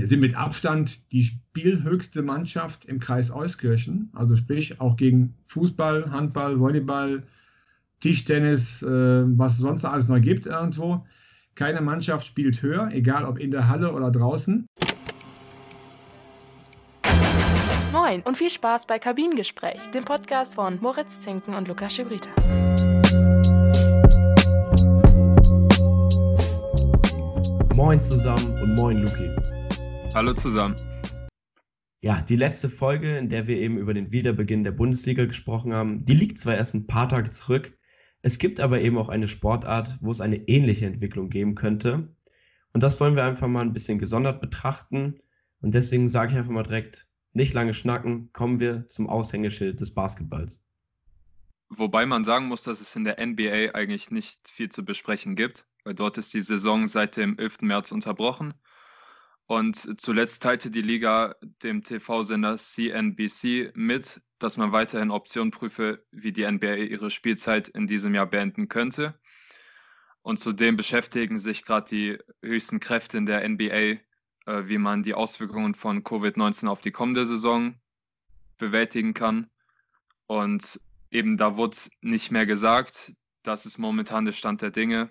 Wir sind mit Abstand die spielhöchste Mannschaft im Kreis Euskirchen, also sprich auch gegen Fußball, Handball, Volleyball, Tischtennis, äh, was es sonst alles noch gibt irgendwo. Keine Mannschaft spielt höher, egal ob in der Halle oder draußen. Moin und viel Spaß bei Kabinengespräch, dem Podcast von Moritz Zinken und Lukas Schibrita. Moin zusammen und moin Luki. Hallo zusammen. Ja, die letzte Folge, in der wir eben über den Wiederbeginn der Bundesliga gesprochen haben, die liegt zwar erst ein paar Tage zurück, es gibt aber eben auch eine Sportart, wo es eine ähnliche Entwicklung geben könnte. Und das wollen wir einfach mal ein bisschen gesondert betrachten. Und deswegen sage ich einfach mal direkt, nicht lange schnacken, kommen wir zum Aushängeschild des Basketballs. Wobei man sagen muss, dass es in der NBA eigentlich nicht viel zu besprechen gibt, weil dort ist die Saison seit dem 11. März unterbrochen und zuletzt teilte die Liga dem TV-Sender CNBC mit, dass man weiterhin Optionen prüfe, wie die NBA ihre Spielzeit in diesem Jahr beenden könnte. Und zudem beschäftigen sich gerade die höchsten Kräfte in der NBA, äh, wie man die Auswirkungen von Covid-19 auf die kommende Saison bewältigen kann. Und eben da wurde nicht mehr gesagt, das ist momentan der Stand der Dinge.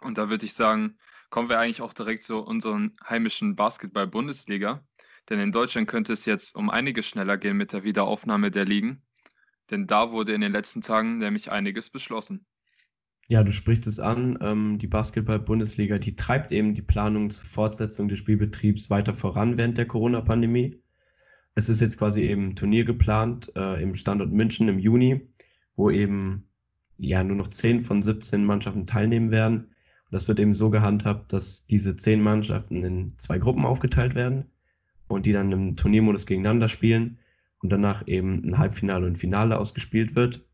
Und da würde ich sagen, kommen wir eigentlich auch direkt zu unseren heimischen Basketball-Bundesliga. Denn in Deutschland könnte es jetzt um einiges schneller gehen mit der Wiederaufnahme der Ligen. Denn da wurde in den letzten Tagen nämlich einiges beschlossen. Ja, du sprichst es an. Ähm, die Basketball-Bundesliga, die treibt eben die Planung zur Fortsetzung des Spielbetriebs weiter voran während der Corona-Pandemie. Es ist jetzt quasi eben Turnier geplant äh, im Standort München im Juni, wo eben ja nur noch 10 von 17 Mannschaften teilnehmen werden. Das wird eben so gehandhabt, dass diese zehn Mannschaften in zwei Gruppen aufgeteilt werden und die dann im Turniermodus gegeneinander spielen und danach eben ein Halbfinale und Finale ausgespielt wird.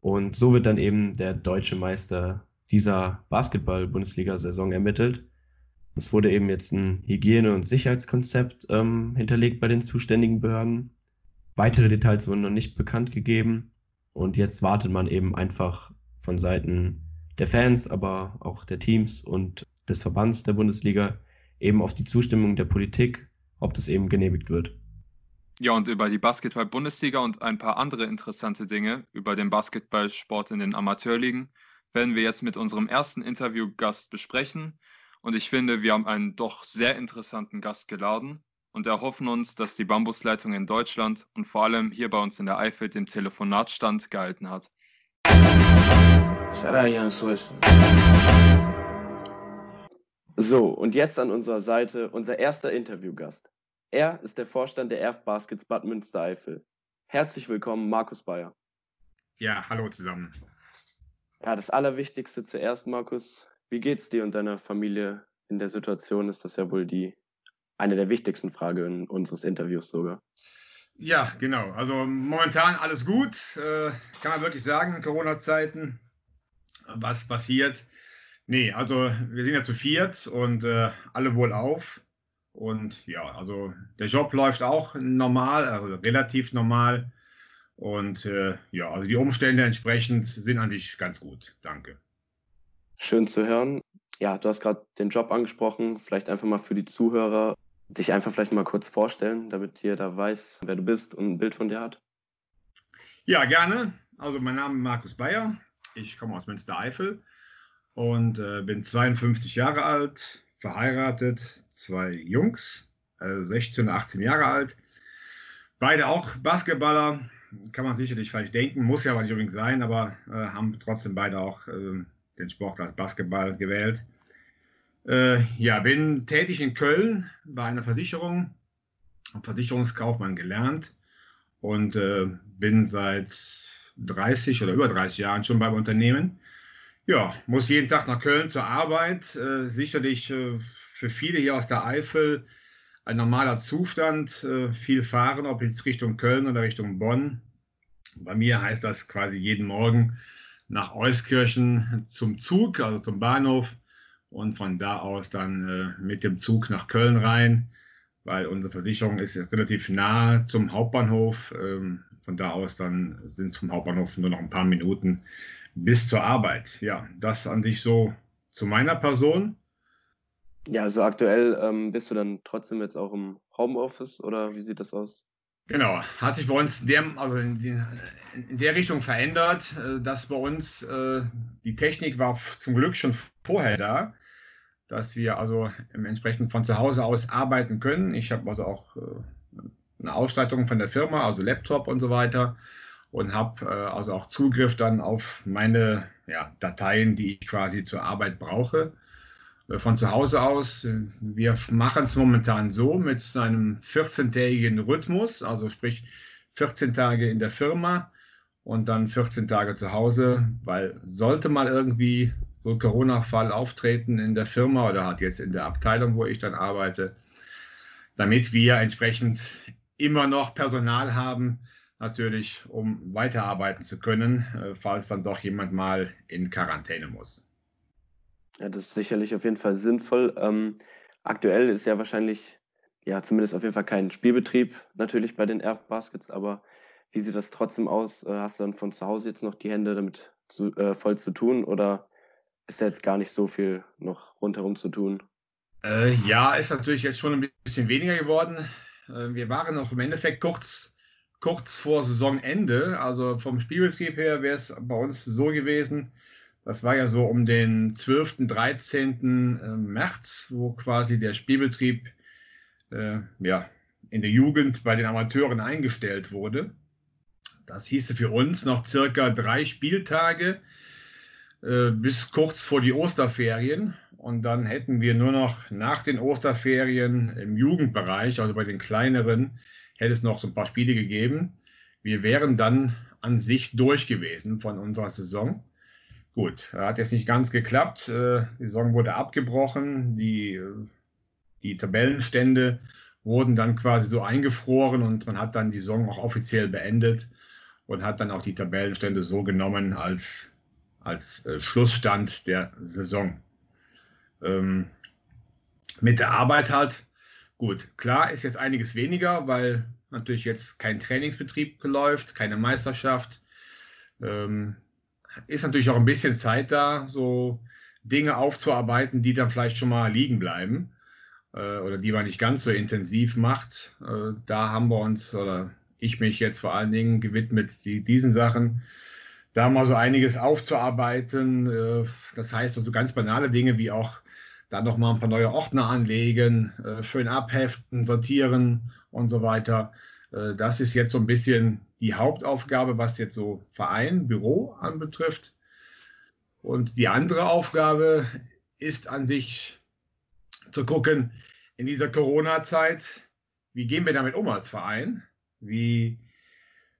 Und so wird dann eben der deutsche Meister dieser Basketball-Bundesliga-Saison ermittelt. Es wurde eben jetzt ein Hygiene- und Sicherheitskonzept ähm, hinterlegt bei den zuständigen Behörden. Weitere Details wurden noch nicht bekannt gegeben. Und jetzt wartet man eben einfach von Seiten der Fans, aber auch der Teams und des Verbands der Bundesliga eben auf die Zustimmung der Politik, ob das eben genehmigt wird. Ja, und über die Basketball-Bundesliga und ein paar andere interessante Dinge über den Basketballsport in den Amateurligen werden wir jetzt mit unserem ersten Interviewgast besprechen. Und ich finde, wir haben einen doch sehr interessanten Gast geladen und erhoffen uns, dass die Bambusleitung in Deutschland und vor allem hier bei uns in der Eifel dem Telefonatstand gehalten hat. Shout out Young Swiss. So, und jetzt an unserer Seite unser erster Interviewgast. Er ist der Vorstand der Erf Baskets Bad Münstereifel. Herzlich willkommen, Markus Bayer. Ja, hallo zusammen. Ja, das Allerwichtigste zuerst, Markus. Wie geht's dir und deiner Familie in der Situation? Ist das ja wohl die eine der wichtigsten Fragen unseres Interviews sogar. Ja, genau. Also momentan alles gut, äh, kann man wirklich sagen, Corona-Zeiten was passiert. Nee, also wir sind ja zu viert und äh, alle wohl auf. Und ja, also der Job läuft auch normal, also relativ normal. Und äh, ja, also die Umstände entsprechend sind eigentlich ganz gut. Danke. Schön zu hören. Ja, du hast gerade den Job angesprochen. Vielleicht einfach mal für die Zuhörer dich einfach vielleicht mal kurz vorstellen, damit jeder weiß, wer du bist und ein Bild von dir hat. Ja, gerne. Also mein Name ist Markus Bayer. Ich komme aus Münstereifel und äh, bin 52 Jahre alt, verheiratet, zwei Jungs, äh, 16 und 18 Jahre alt. Beide auch Basketballer, kann man sicherlich vielleicht denken, muss ja aber nicht unbedingt sein, aber äh, haben trotzdem beide auch äh, den Sport als Basketball gewählt. Äh, ja, bin tätig in Köln bei einer Versicherung, Versicherungskaufmann gelernt und äh, bin seit 30 oder über 30 Jahren schon beim Unternehmen. Ja, muss jeden Tag nach Köln zur Arbeit. Äh, sicherlich äh, für viele hier aus der Eifel ein normaler Zustand. Äh, viel fahren, ob jetzt Richtung Köln oder Richtung Bonn. Bei mir heißt das quasi jeden Morgen nach Euskirchen zum Zug, also zum Bahnhof und von da aus dann äh, mit dem Zug nach Köln rein, weil unsere Versicherung ist relativ nah zum Hauptbahnhof. Ähm, von da aus dann sind es vom Hauptbahnhof nur noch ein paar Minuten bis zur Arbeit. Ja, das an sich so zu meiner Person. Ja, also aktuell ähm, bist du dann trotzdem jetzt auch im Homeoffice oder wie sieht das aus? Genau, hat sich bei uns in der, also in, die, in der Richtung verändert, äh, dass bei uns äh, die Technik war zum Glück schon vorher da, dass wir also entsprechend von zu Hause aus arbeiten können. Ich habe also auch äh, eine Ausstattung von der Firma, also Laptop und so weiter und habe äh, also auch Zugriff dann auf meine ja, Dateien, die ich quasi zur Arbeit brauche. Äh, von zu Hause aus. Wir machen es momentan so mit einem 14-tägigen Rhythmus, also sprich 14 Tage in der Firma und dann 14 Tage zu Hause, weil sollte mal irgendwie so ein Corona-Fall auftreten in der Firma oder hat jetzt in der Abteilung, wo ich dann arbeite, damit wir entsprechend immer noch Personal haben, natürlich, um weiterarbeiten zu können, äh, falls dann doch jemand mal in Quarantäne muss. Ja, das ist sicherlich auf jeden Fall sinnvoll. Ähm, aktuell ist ja wahrscheinlich, ja, zumindest auf jeden Fall kein Spielbetrieb natürlich bei den Erf Baskets, aber wie sieht das trotzdem aus? Äh, hast du dann von zu Hause jetzt noch die Hände damit zu, äh, voll zu tun oder ist da jetzt gar nicht so viel noch rundherum zu tun? Äh, ja, ist natürlich jetzt schon ein bisschen weniger geworden. Äh, wir waren noch im Endeffekt kurz, kurz vor Saisonende. Also vom Spielbetrieb her wäre es bei uns so gewesen, das war ja so um den 12., 13. Äh, März, wo quasi der Spielbetrieb äh, ja, in der Jugend bei den Amateuren eingestellt wurde. Das hieße für uns noch circa drei Spieltage äh, bis kurz vor die Osterferien. Und dann hätten wir nur noch nach den Osterferien im Jugendbereich, also bei den kleineren, hätte es noch so ein paar Spiele gegeben. Wir wären dann an sich durch gewesen von unserer Saison. Gut, hat jetzt nicht ganz geklappt. Äh, die Saison wurde abgebrochen. Die, die Tabellenstände wurden dann quasi so eingefroren und man hat dann die Saison auch offiziell beendet und hat dann auch die Tabellenstände so genommen als, als äh, Schlussstand der Saison. Ähm, mit der Arbeit halt, gut, klar ist jetzt einiges weniger, weil natürlich jetzt kein Trainingsbetrieb läuft, keine Meisterschaft. Ähm, ist natürlich auch ein bisschen Zeit da, so Dinge aufzuarbeiten, die dann vielleicht schon mal liegen bleiben äh, oder die man nicht ganz so intensiv macht. Äh, da haben wir uns, oder ich mich jetzt vor allen Dingen gewidmet, die, diesen Sachen, da mal so einiges aufzuarbeiten. Äh, das heißt, so also ganz banale Dinge wie auch da noch mal ein paar neue Ordner anlegen, äh, schön abheften, sortieren und so weiter. Äh, das ist jetzt so ein bisschen die Hauptaufgabe, was jetzt so Verein, Büro anbetrifft. Und die andere Aufgabe ist an sich zu gucken, in dieser Corona-Zeit, wie gehen wir damit um als Verein? Wie,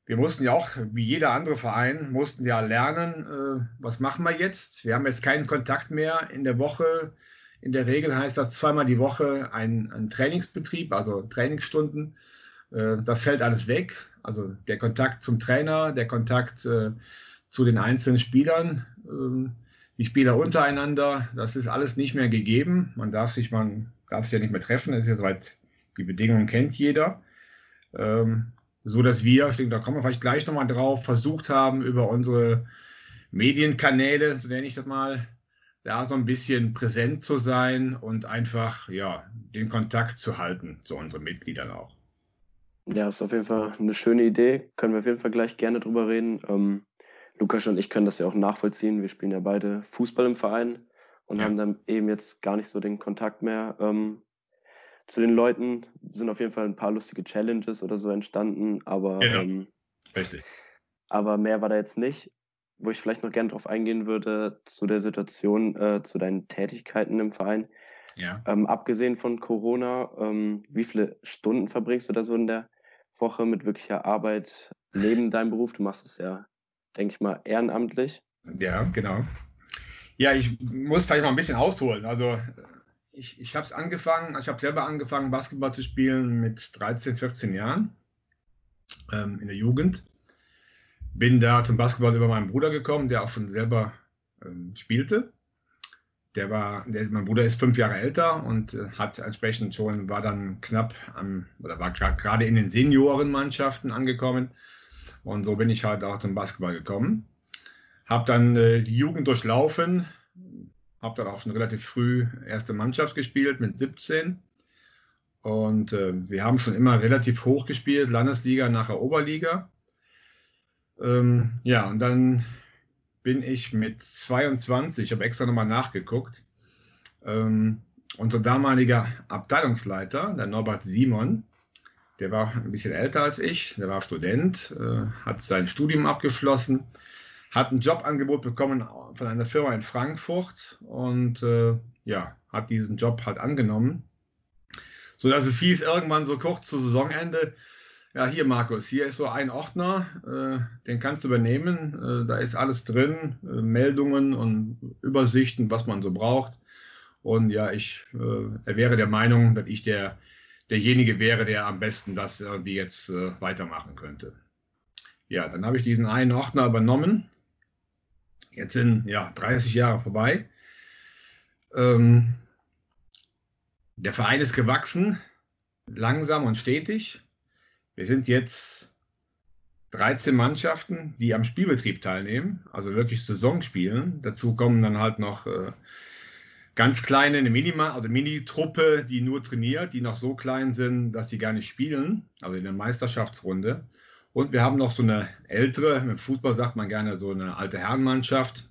wir mussten ja auch, wie jeder andere Verein, mussten ja lernen, äh, was machen wir jetzt? Wir haben jetzt keinen Kontakt mehr in der Woche. In der Regel heißt das zweimal die Woche ein, ein Trainingsbetrieb, also Trainingsstunden. Äh, das fällt alles weg. Also der Kontakt zum Trainer, der Kontakt äh, zu den einzelnen Spielern, ähm, die Spieler untereinander, das ist alles nicht mehr gegeben. Man darf sich, man darf sich ja nicht mehr treffen. Das ist ja soweit, die Bedingungen kennt jeder. Ähm, so dass wir, ich denke, da kommen wir vielleicht gleich nochmal drauf, versucht haben, über unsere Medienkanäle, so nenne ich das mal, da so ein bisschen präsent zu sein und einfach ja, den Kontakt zu halten zu unseren Mitgliedern auch. Ja, ist auf jeden Fall eine schöne Idee. Können wir auf jeden Fall gleich gerne drüber reden. Ähm, Lukas und ich können das ja auch nachvollziehen. Wir spielen ja beide Fußball im Verein und ja. haben dann eben jetzt gar nicht so den Kontakt mehr ähm, zu den Leuten. Sind auf jeden Fall ein paar lustige Challenges oder so entstanden, aber, genau. ähm, Richtig. aber mehr war da jetzt nicht. Wo ich vielleicht noch gerne drauf eingehen würde, zu der Situation, äh, zu deinen Tätigkeiten im Verein. Ja. Ähm, abgesehen von Corona, ähm, wie viele Stunden verbringst du da so in der Woche mit wirklicher Arbeit neben deinem Beruf? Du machst es ja, denke ich mal, ehrenamtlich. Ja, genau. Ja, ich muss vielleicht mal ein bisschen ausholen. Also ich, ich habe es angefangen, ich habe selber angefangen, Basketball zu spielen mit 13, 14 Jahren ähm, in der Jugend. Bin da zum Basketball über meinen Bruder gekommen, der auch schon selber ähm, spielte der war, der, mein Bruder ist fünf Jahre älter und äh, hat entsprechend schon, war dann knapp am, oder war gerade in den Seniorenmannschaften angekommen. Und so bin ich halt auch zum Basketball gekommen. Habe dann äh, die Jugend durchlaufen, habe dann auch schon relativ früh erste Mannschaft gespielt mit 17. Und äh, wir haben schon immer relativ hoch gespielt, Landesliga nachher Oberliga. Ähm, ja, und dann bin ich mit 22, ich habe extra nochmal nachgeguckt, ähm, unser damaliger Abteilungsleiter, der Norbert Simon, der war ein bisschen älter als ich, der war Student, äh, hat sein Studium abgeschlossen, hat ein Jobangebot bekommen von einer Firma in Frankfurt und äh, ja, hat diesen Job halt angenommen so dass es hieß irgendwann so kurz zu Saisonende, ja, hier Markus, hier ist so ein Ordner, äh, den kannst du übernehmen. Äh, da ist alles drin, äh, Meldungen und Übersichten, was man so braucht. Und ja, ich äh, wäre der Meinung, dass ich der, derjenige wäre, der am besten das irgendwie jetzt äh, weitermachen könnte. Ja, dann habe ich diesen einen Ordner übernommen. Jetzt sind ja 30 Jahre vorbei. Ähm, der Verein ist gewachsen, langsam und stetig. Wir sind jetzt 13 Mannschaften, die am Spielbetrieb teilnehmen, also wirklich Saisonspielen. Dazu kommen dann halt noch äh, ganz kleine, eine Minima, also Mini-Truppe, die nur trainiert, die noch so klein sind, dass sie gar nicht spielen, also in der Meisterschaftsrunde. Und wir haben noch so eine ältere, im Fußball sagt man gerne so eine alte Herrenmannschaft.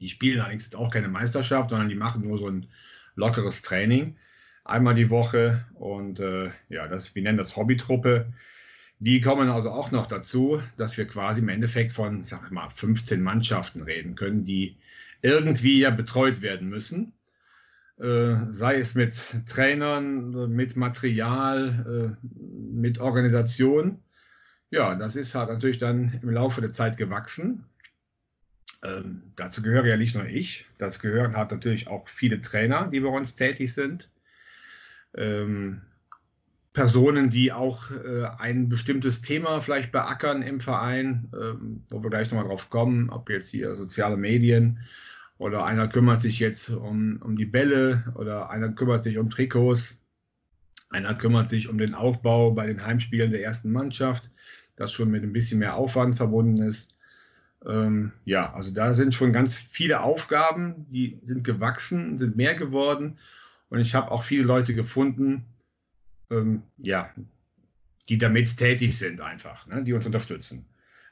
Die spielen allerdings jetzt auch keine Meisterschaft, sondern die machen nur so ein lockeres Training einmal die Woche. Und äh, ja, das, wir nennen das Hobbytruppe. Die kommen also auch noch dazu, dass wir quasi im Endeffekt von, sag ich mal, 15 Mannschaften reden können, die irgendwie ja betreut werden müssen. Äh, sei es mit Trainern, mit Material, äh, mit Organisation. Ja, das ist halt natürlich dann im Laufe der Zeit gewachsen. Ähm, dazu gehöre ja nicht nur ich, das gehören halt natürlich auch viele Trainer, die bei uns tätig sind ähm, Personen, die auch äh, ein bestimmtes Thema vielleicht beackern im Verein, ähm, wo wir gleich nochmal drauf kommen, ob jetzt hier soziale Medien oder einer kümmert sich jetzt um, um die Bälle oder einer kümmert sich um Trikots, einer kümmert sich um den Aufbau bei den Heimspielen der ersten Mannschaft, das schon mit ein bisschen mehr Aufwand verbunden ist. Ähm, ja, also da sind schon ganz viele Aufgaben, die sind gewachsen, sind mehr geworden. Und ich habe auch viele Leute gefunden, ähm, ja, die damit tätig sind einfach, ne, die uns unterstützen.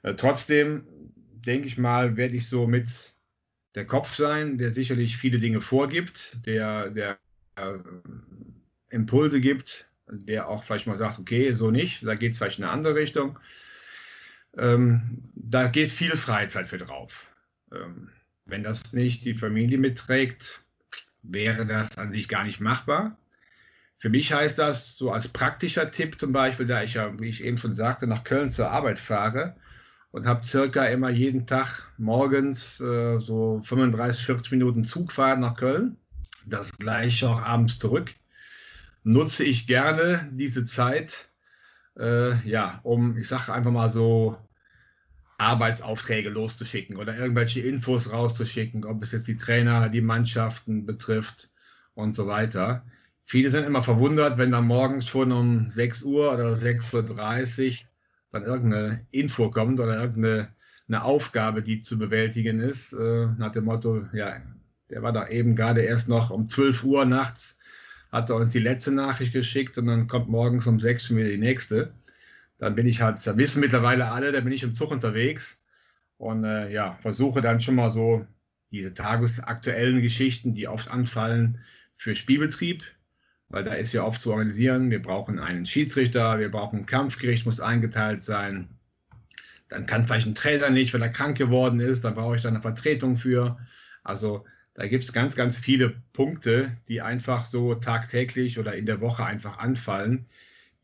Äh, trotzdem denke ich mal, werde ich so mit der Kopf sein, der sicherlich viele Dinge vorgibt, der, der äh, Impulse gibt, der auch vielleicht mal sagt, okay, so nicht, da geht es vielleicht in eine andere Richtung. Ähm, da geht viel Freizeit für drauf. Ähm, wenn das nicht die Familie mitträgt, wäre das an sich gar nicht machbar. Für mich heißt das so als praktischer Tipp zum Beispiel, da ich ja, wie ich eben schon sagte, nach Köln zur Arbeit fahre und habe circa immer jeden Tag morgens äh, so 35, 40 Minuten Zugfahrt nach Köln, das gleiche auch abends zurück, nutze ich gerne diese Zeit, äh, ja, um, ich sage einfach mal so, Arbeitsaufträge loszuschicken oder irgendwelche Infos rauszuschicken, ob es jetzt die Trainer, die Mannschaften betrifft und so weiter. Viele sind immer verwundert, wenn dann morgens schon um 6 Uhr oder 6.30 Uhr dann irgendeine Info kommt oder irgendeine eine Aufgabe, die zu bewältigen ist, äh, nach dem Motto, ja, der war da eben gerade erst noch um 12 Uhr nachts, hat er uns die letzte Nachricht geschickt und dann kommt morgens um 6 Uhr wieder die nächste dann bin ich halt, da wissen mittlerweile alle, da bin ich im Zug unterwegs und äh, ja, versuche dann schon mal so diese tagesaktuellen Geschichten, die oft anfallen, für Spielbetrieb, weil da ist ja oft zu organisieren. Wir brauchen einen Schiedsrichter, wir brauchen ein Kampfgericht, muss eingeteilt sein. Dann kann vielleicht ein Trainer nicht, weil er krank geworden ist, dann brauche ich da eine Vertretung für. Also da gibt es ganz, ganz viele Punkte, die einfach so tagtäglich oder in der Woche einfach anfallen,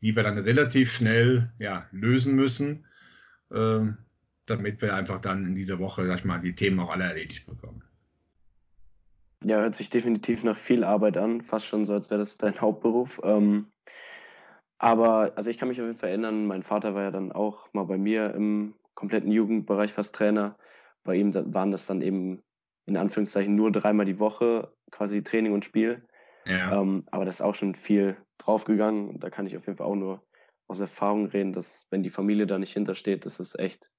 die wir dann relativ schnell ja, lösen müssen, äh, damit wir einfach dann in dieser Woche, sag ich mal, die Themen auch alle erledigt bekommen. Ja, hört sich definitiv nach viel Arbeit an, fast schon so, als wäre das dein Hauptberuf. Ähm, aber also ich kann mich auf jeden Fall erinnern, mein Vater war ja dann auch mal bei mir im kompletten Jugendbereich fast Trainer. Bei ihm waren das dann eben in Anführungszeichen nur dreimal die Woche quasi Training und Spiel. Ja. Ähm, aber das ist auch schon viel draufgegangen. Und da kann ich auf jeden Fall auch nur aus Erfahrung reden, dass wenn die Familie da nicht hintersteht, dass es echt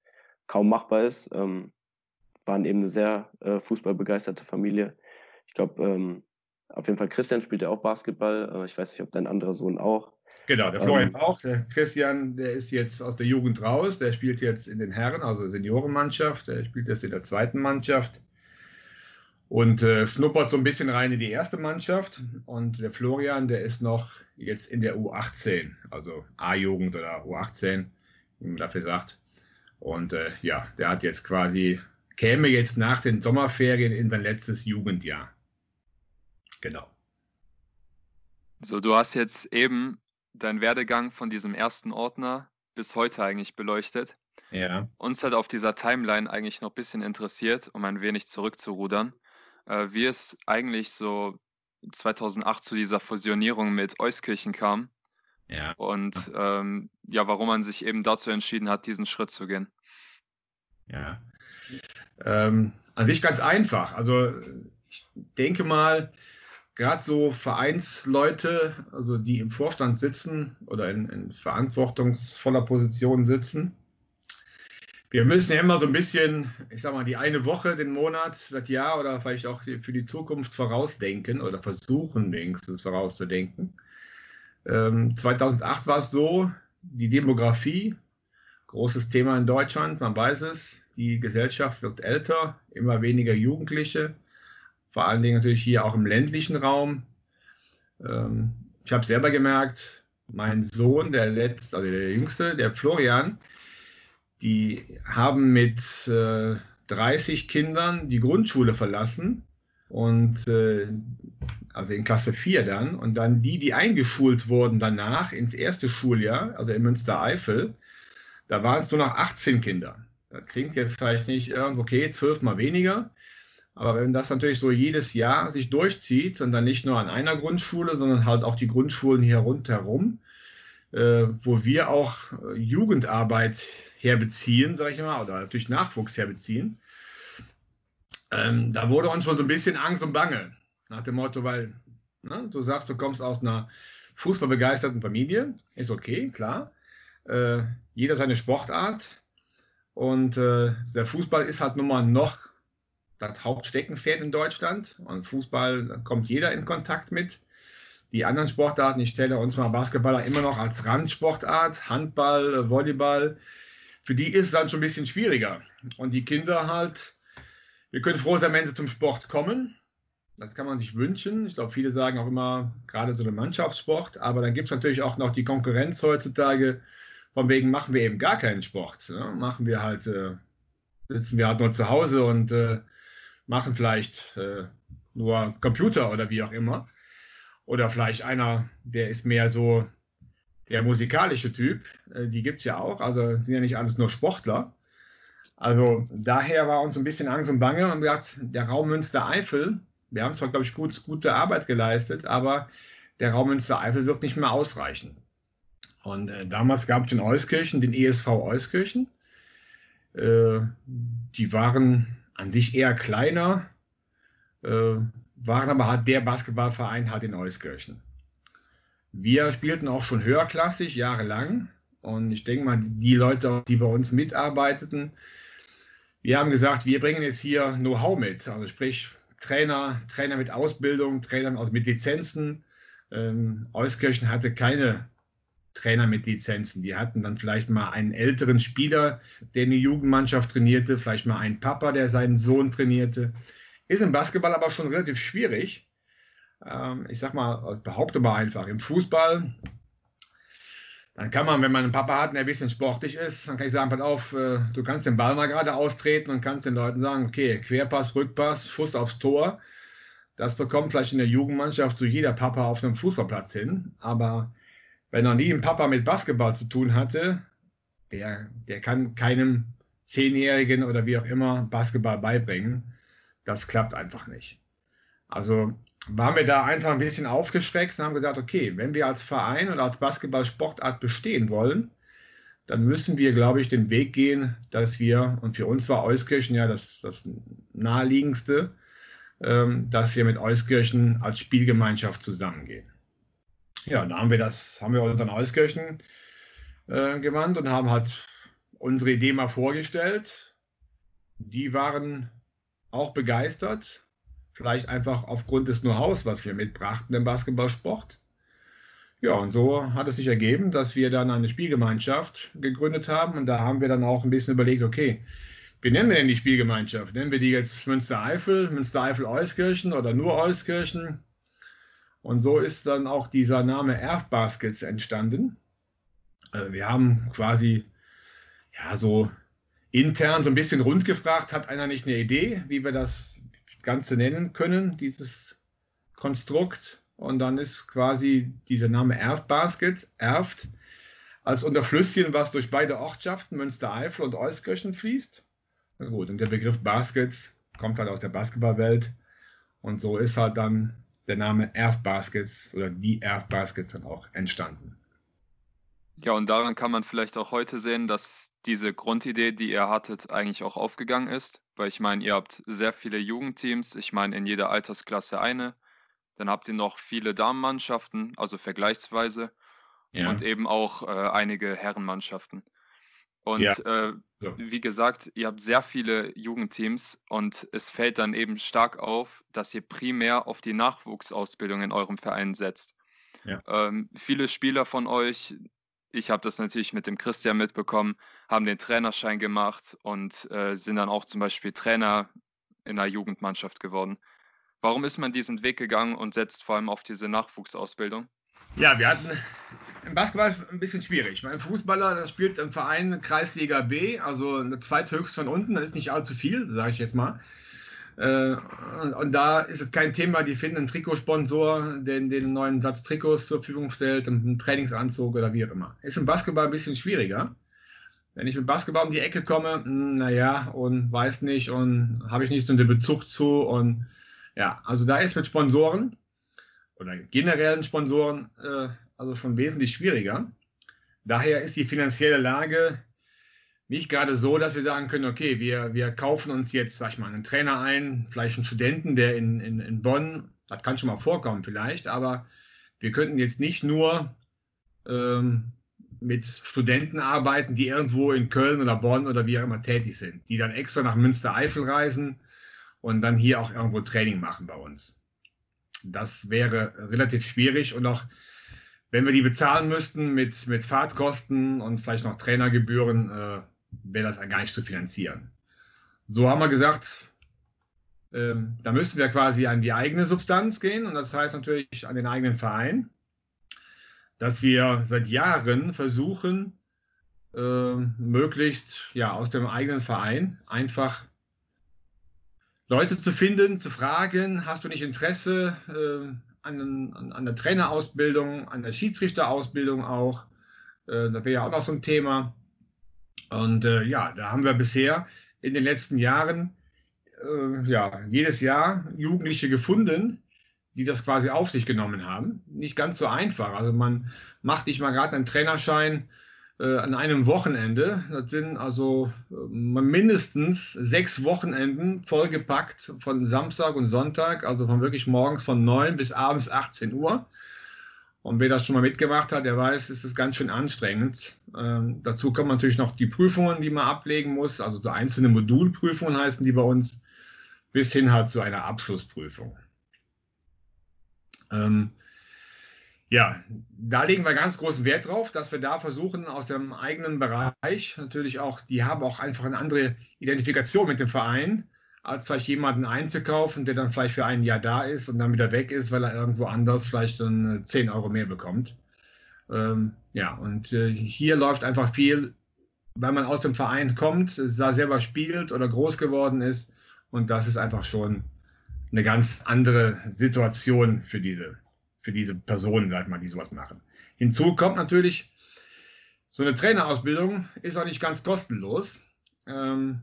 kaum machbar ist. Ähm, waren eben eine sehr äh, fußballbegeisterte Familie. Ich glaube, ähm, auf jeden Fall Christian spielt ja auch Basketball. Äh, ich weiß nicht, ob dein anderer Sohn auch. Genau, der Florian ähm, auch. Der Christian, der ist jetzt aus der Jugend raus. Der spielt jetzt in den Herren, also Seniorenmannschaft. Der spielt jetzt in der zweiten Mannschaft und äh, schnuppert so ein bisschen rein in die erste Mannschaft. Und der Florian, der ist noch jetzt in der U18, also A-Jugend oder U18, wie man dafür sagt. Und äh, ja, der hat jetzt quasi, käme jetzt nach den Sommerferien in sein letztes Jugendjahr. Genau. So, du hast jetzt eben deinen Werdegang von diesem ersten Ordner bis heute eigentlich beleuchtet. Ja. Uns hat auf dieser Timeline eigentlich noch ein bisschen interessiert, um ein wenig zurückzurudern, äh, wie es eigentlich so 2008 zu dieser Fusionierung mit Euskirchen kam. Ja. Und ähm, ja, warum man sich eben dazu entschieden hat, diesen Schritt zu gehen. Ja. Ähm, an sich ganz einfach. Also ich denke mal, gerade so Vereinsleute, also die im Vorstand sitzen oder in, in verantwortungsvoller Position sitzen, wir müssen ja immer so ein bisschen, ich sag mal, die eine Woche, den Monat, das Jahr oder vielleicht auch für die Zukunft vorausdenken oder versuchen wenigstens vorauszudenken. Ähm, 2008 war es so, die Demografie, großes Thema in Deutschland, man weiß es, die Gesellschaft wird älter, immer weniger Jugendliche vor allen Dingen natürlich hier auch im ländlichen Raum. Ähm, ich habe selber gemerkt, mein Sohn, der letzte, also der jüngste, der Florian, die haben mit äh, 30 Kindern die Grundschule verlassen und äh, also in Klasse 4 dann und dann die, die eingeschult wurden danach ins erste Schuljahr, also in Münstereifel, da waren es nur noch 18 Kinder. Das klingt jetzt vielleicht nicht okay, zwölfmal weniger, aber wenn das natürlich so jedes Jahr sich durchzieht und dann nicht nur an einer Grundschule, sondern halt auch die Grundschulen hier rundherum, wo wir auch äh, Jugendarbeit herbeziehen, sage ich mal, oder natürlich Nachwuchs herbeziehen, ähm, da wurde uns schon so ein bisschen Angst und Bange. Nach dem Motto, weil ne, du sagst, du kommst aus einer fußballbegeisterten Familie, ist okay, klar. Äh, jeder seine Sportart. Und äh, der Fußball ist halt nun mal noch das Hauptsteckenpferd in Deutschland. Und Fußball kommt jeder in Kontakt mit. Die anderen Sportarten, ich stelle uns mal Basketballer immer noch als Randsportart, Handball, Volleyball. Für die ist es dann schon ein bisschen schwieriger. Und die Kinder halt, wir können froh sein, wenn sie zum Sport kommen. Das kann man sich wünschen. Ich glaube, viele sagen auch immer, gerade so eine Mannschaftssport. Aber dann gibt es natürlich auch noch die Konkurrenz heutzutage. Von wegen machen wir eben gar keinen Sport. Ne? Machen wir halt, äh, sitzen wir halt nur zu Hause und äh, machen vielleicht äh, nur Computer oder wie auch immer. Oder vielleicht einer, der ist mehr so der musikalische Typ. Äh, die gibt es ja auch. Also sind ja nicht alles nur Sportler. Also daher war uns ein bisschen Angst und Bange und wir gesagt, der Raum Münster-Eifel, wir haben zwar, glaube ich, gut, gute Arbeit geleistet, aber der Raum Münster-Eifel wird nicht mehr ausreichen. Und äh, damals gab es den Euskirchen, den ESV Euskirchen. Äh, die waren an sich eher kleiner, äh, waren aber halt der Basketballverein halt in Euskirchen. Wir spielten auch schon höherklassig, jahrelang. Und ich denke mal, die Leute, die bei uns mitarbeiteten, wir haben gesagt, wir bringen jetzt hier Know-how mit. Also sprich, Trainer, Trainer mit Ausbildung, Trainer mit Lizenzen. Ähm, Euskirchen hatte keine Trainer mit Lizenzen. Die hatten dann vielleicht mal einen älteren Spieler, der eine Jugendmannschaft trainierte, vielleicht mal einen Papa, der seinen Sohn trainierte. Ist im Basketball aber schon relativ schwierig. Ähm, ich sag mal, behaupte mal einfach, im Fußball, dann kann man, wenn man einen Papa hat, der ein bisschen sportlich ist, dann kann ich sagen, pass auf, äh, du kannst den Ball mal gerade austreten und kannst den Leuten sagen, okay, Querpass, Rückpass, Schuss aufs Tor. Das bekommt vielleicht in der Jugendmannschaft so jeder Papa auf einem Fußballplatz hin, aber wenn noch nie ein Papa mit Basketball zu tun hatte, der, der kann keinem Zehnjährigen oder wie auch immer Basketball beibringen. Das klappt einfach nicht. Also waren wir da einfach ein bisschen aufgeschreckt und haben gesagt, okay, wenn wir als Verein oder als Basketballsportart bestehen wollen, dann müssen wir, glaube ich, den Weg gehen, dass wir, und für uns war Euskirchen ja das, das naheliegendste, ähm, dass wir mit Euskirchen als Spielgemeinschaft zusammengehen. Ja, da haben wir das, haben wir uns an Euskirchen äh, gewandt und haben halt unsere Idee mal vorgestellt. Die waren auch begeistert. vielleicht einfach aufgrund des Know-hows, was wir mitbrachten im Basketballsport. Ja, und so hat es sich ergeben, dass wir dann eine Spielgemeinschaft gegründet haben. Und da haben wir dann auch ein bisschen überlegt, okay, wie nennen wir denn die Spielgemeinschaft? Nennen wir die jetzt Münster-Eifel, Münster-Eifel-Euskirchen oder nur Euskirchen? Und so ist dann auch dieser Name Erfbaskets entstanden. Äh, wir haben quasi ja so intern so ein bisschen rund gefragt, hat einer nicht eine Idee, wie wir das Ganze nennen können, dieses Konstrukt? Und dann ist quasi dieser Name Erfbaskets, erft, als Unterflüsschen, was durch beide Ortschaften, Münster-Eifel und Euskirchen fließt. Na gut, und der Begriff Baskets kommt halt aus der Basketballwelt. Und so ist halt dann der Name Erf Baskets oder die Erf Baskets dann auch entstanden. Ja, und daran kann man vielleicht auch heute sehen, dass diese Grundidee, die ihr hattet, eigentlich auch aufgegangen ist. Weil ich meine, ihr habt sehr viele Jugendteams, ich meine in jeder Altersklasse eine. Dann habt ihr noch viele Damenmannschaften, also vergleichsweise. Ja. Und eben auch äh, einige Herrenmannschaften. Und ja. äh, so. wie gesagt, ihr habt sehr viele Jugendteams und es fällt dann eben stark auf, dass ihr primär auf die Nachwuchsausbildung in eurem Verein setzt. Ja. Ähm, viele Spieler von euch, ich habe das natürlich mit dem Christian mitbekommen, haben den Trainerschein gemacht und äh, sind dann auch zum Beispiel Trainer in einer Jugendmannschaft geworden. Warum ist man diesen Weg gegangen und setzt vor allem auf diese Nachwuchsausbildung? Ja, wir hatten im Basketball ein bisschen schwierig. Mein Fußballer, das spielt im Verein Kreisliga B, also eine zweithöchst von unten, das ist nicht allzu viel, sage ich jetzt mal. Äh, und da ist es kein Thema, die finden einen Trikotsponsor, der den neuen Satz Trikots zur Verfügung stellt, einen Trainingsanzug oder wie auch immer. Ist im Basketball ein bisschen schwieriger. Wenn ich mit Basketball um die Ecke komme, hm, naja, und weiß nicht und habe ich nicht so einen Bezug zu und ja, also da ist mit Sponsoren oder generellen Sponsoren äh, also schon wesentlich schwieriger. Daher ist die finanzielle Lage nicht gerade so, dass wir sagen können, okay, wir, wir kaufen uns jetzt, sag ich mal, einen Trainer ein, vielleicht einen Studenten, der in, in, in Bonn, das kann schon mal vorkommen vielleicht, aber wir könnten jetzt nicht nur ähm, mit Studenten arbeiten, die irgendwo in Köln oder Bonn oder wie auch immer tätig sind, die dann extra nach Münster-Eifel reisen und dann hier auch irgendwo Training machen bei uns. Das wäre relativ schwierig und auch wenn wir die bezahlen müssten mit, mit Fahrtkosten und vielleicht noch Trainergebühren, äh, wäre das gar nicht zu finanzieren. So haben wir gesagt, äh, da müssten wir quasi an die eigene Substanz gehen und das heißt natürlich an den eigenen Verein, dass wir seit Jahren versuchen, äh, möglichst ja, aus dem eigenen Verein einfach Leute zu finden, zu fragen, hast du nicht Interesse äh, an, an, an, der Trainerausbildung, an der Schiedsrichterausbildung auch? Äh, das wäre ja auch noch so ein Thema. Und äh, ja, da haben wir bisher in den letzten Jahren äh, ja, jedes Jahr Jugendliche gefunden, die das quasi auf sich genommen haben. Nicht ganz so einfach. Also man macht nicht mal gerade einen Trainerschein äh, an einem Wochenende. Das sind also äh, mindestens sechs Wochenenden vollgepackt von Samstag und Sonntag, also von wirklich morgens von 9 bis abends 18 Uhr. Und wer das schon mal mitgemacht hat, der weiß, es ist ganz schön anstrengend. Ähm, dazu kommen natürlich noch die Prüfungen, die man ablegen muss, also so einzelne Modulprüfungen heißen die bei uns, bis hin halt zu einer Abschlussprüfung. Ähm, ja, da legen wir ganz großen Wert drauf, dass wir da versuchen, aus dem eigenen Bereich natürlich auch, die haben auch einfach eine andere Identifikation mit dem Verein, als vielleicht jemanden einzukaufen, der dann vielleicht für ein Jahr da ist und dann wieder weg ist, weil er irgendwo anders vielleicht dann 10 Euro mehr bekommt. Ähm, ja, und äh, hier läuft einfach viel, weil man aus dem Verein kommt, da selber spielt oder groß geworden ist. Und das ist einfach schon eine ganz andere Situation für diese für diese Personen, sag mal, die sowas machen. Hinzu kommt natürlich, so eine Trainerausbildung ist auch nicht ganz kostenlos. Ähm,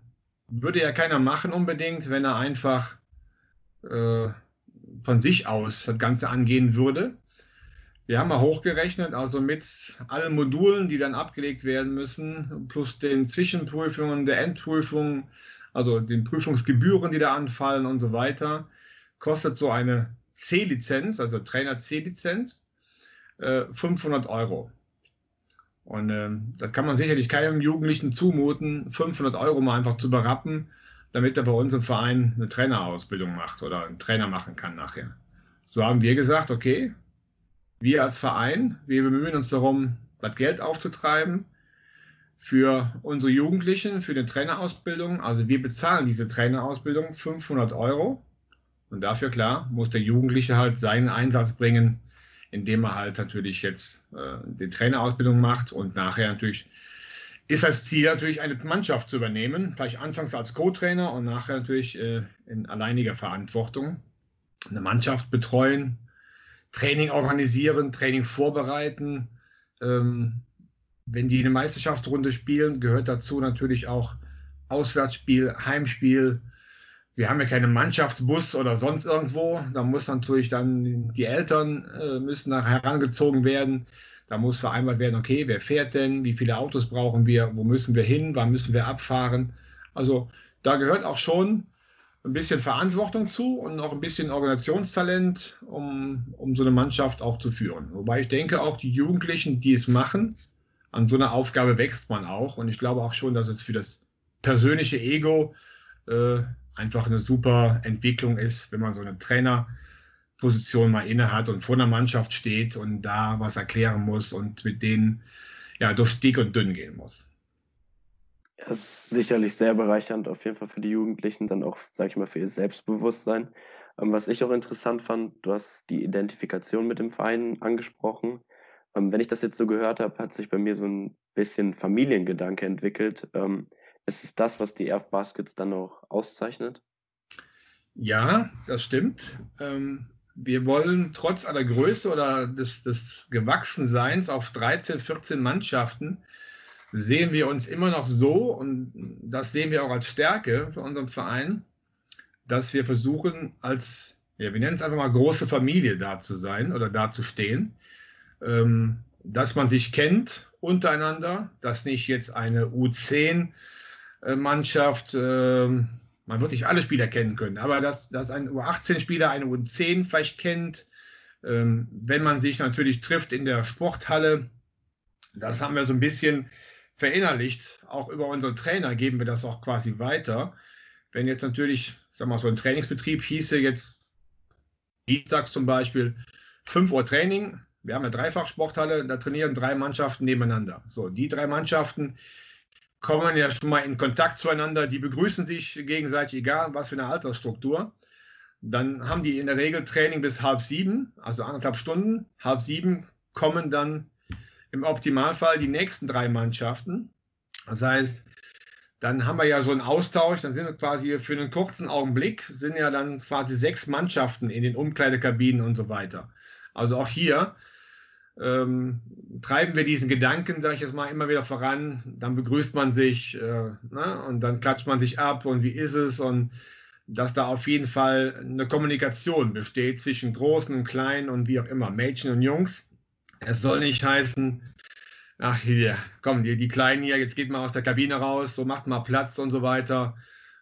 würde ja keiner machen unbedingt, wenn er einfach äh, von sich aus das Ganze angehen würde. Wir haben mal hochgerechnet, also mit allen Modulen, die dann abgelegt werden müssen, plus den Zwischenprüfungen, der Endprüfung, also den Prüfungsgebühren, die da anfallen und so weiter, kostet so eine C-Lizenz, also Trainer C-Lizenz, äh, 500 Euro. Und äh, das kann man sicherlich keinem Jugendlichen zumuten, 500 Euro mal einfach zu berappen, damit er bei uns im Verein eine Trainerausbildung macht oder einen Trainer machen kann nachher. So haben wir gesagt, okay, wir als Verein, wir bemühen uns darum, das Geld aufzutreiben für unsere Jugendlichen, für die Trainerausbildung. Also wir bezahlen diese Trainerausbildung 500 Euro. Und dafür, klar, muss der Jugendliche halt seinen Einsatz bringen, indem er halt natürlich jetzt äh, die Trainerausbildung macht und nachher natürlich ist das Ziel natürlich eine Mannschaft zu übernehmen, vielleicht anfangs als Co-Trainer und nachher natürlich äh, in alleiniger Verantwortung eine Mannschaft betreuen, Training organisieren, Training vorbereiten. Ähm, wenn die eine Meisterschaftsrunde spielen, gehört dazu natürlich auch Auswärtsspiel, Heimspiel. Wir haben ja keinen Mannschaftsbus oder sonst irgendwo. Da muss natürlich dann die Eltern äh, müssen nach herangezogen werden. Da muss vereinbart werden, okay, wer fährt denn? Wie viele Autos brauchen wir? Wo müssen wir hin? Wann müssen wir abfahren? Also da gehört auch schon ein bisschen Verantwortung zu und auch ein bisschen Organisationstalent, um, um so eine Mannschaft auch zu führen. Wobei ich denke, auch die Jugendlichen, die es machen, an so einer Aufgabe wächst man auch. Und ich glaube auch schon, dass es für das persönliche Ego äh, einfach eine super Entwicklung ist, wenn man so eine Trainerposition mal inne hat und vor einer Mannschaft steht und da was erklären muss und mit denen ja durch dick und dünn gehen muss. Das ist sicherlich sehr bereichernd, auf jeden Fall für die Jugendlichen, dann auch, sage ich mal, für ihr Selbstbewusstsein. Ähm, was ich auch interessant fand, du hast die Identifikation mit dem Verein angesprochen. Ähm, wenn ich das jetzt so gehört habe, hat sich bei mir so ein bisschen Familiengedanke entwickelt. Ist es das, was die Erf Baskets dann auch auszeichnet? Ja, das stimmt. Ähm, wir wollen trotz aller Größe oder des, des Gewachsenseins auf 13, 14 Mannschaften sehen wir uns immer noch so, und das sehen wir auch als Stärke für unseren Verein, dass wir versuchen, als, ja, wir nennen es einfach mal große Familie da zu sein oder da zu stehen, ähm, dass man sich kennt untereinander, dass nicht jetzt eine U10-Mannschaft, äh, man wird nicht alle Spieler kennen können, aber dass, dass ein U18-Spieler eine U10 vielleicht kennt, ähm, wenn man sich natürlich trifft in der Sporthalle, das haben wir so ein bisschen verinnerlicht. Auch über unsere Trainer geben wir das auch quasi weiter. Wenn jetzt natürlich, sag mal, so ein Trainingsbetrieb hieße jetzt Dienstags zum Beispiel 5 Uhr Training. Wir haben eine Dreifachsporthalle, da trainieren drei Mannschaften nebeneinander. So, die drei Mannschaften kommen ja schon mal in Kontakt zueinander, die begrüßen sich gegenseitig, egal was für eine Altersstruktur. Dann haben die in der Regel Training bis halb sieben, also anderthalb Stunden. Halb sieben kommen dann im Optimalfall die nächsten drei Mannschaften. Das heißt, dann haben wir ja so einen Austausch, dann sind wir quasi für einen kurzen Augenblick, sind ja dann quasi sechs Mannschaften in den Umkleidekabinen und so weiter. Also auch hier ähm, treiben wir diesen Gedanken, sage ich jetzt mal, immer wieder voran. Dann begrüßt man sich äh, ne? und dann klatscht man sich ab und wie ist es und dass da auf jeden Fall eine Kommunikation besteht zwischen Großen und Kleinen und wie auch immer, Mädchen und Jungs. Es soll nicht heißen, ach hier, komm, die, die Kleinen hier, jetzt geht mal aus der Kabine raus, so macht mal Platz und so weiter.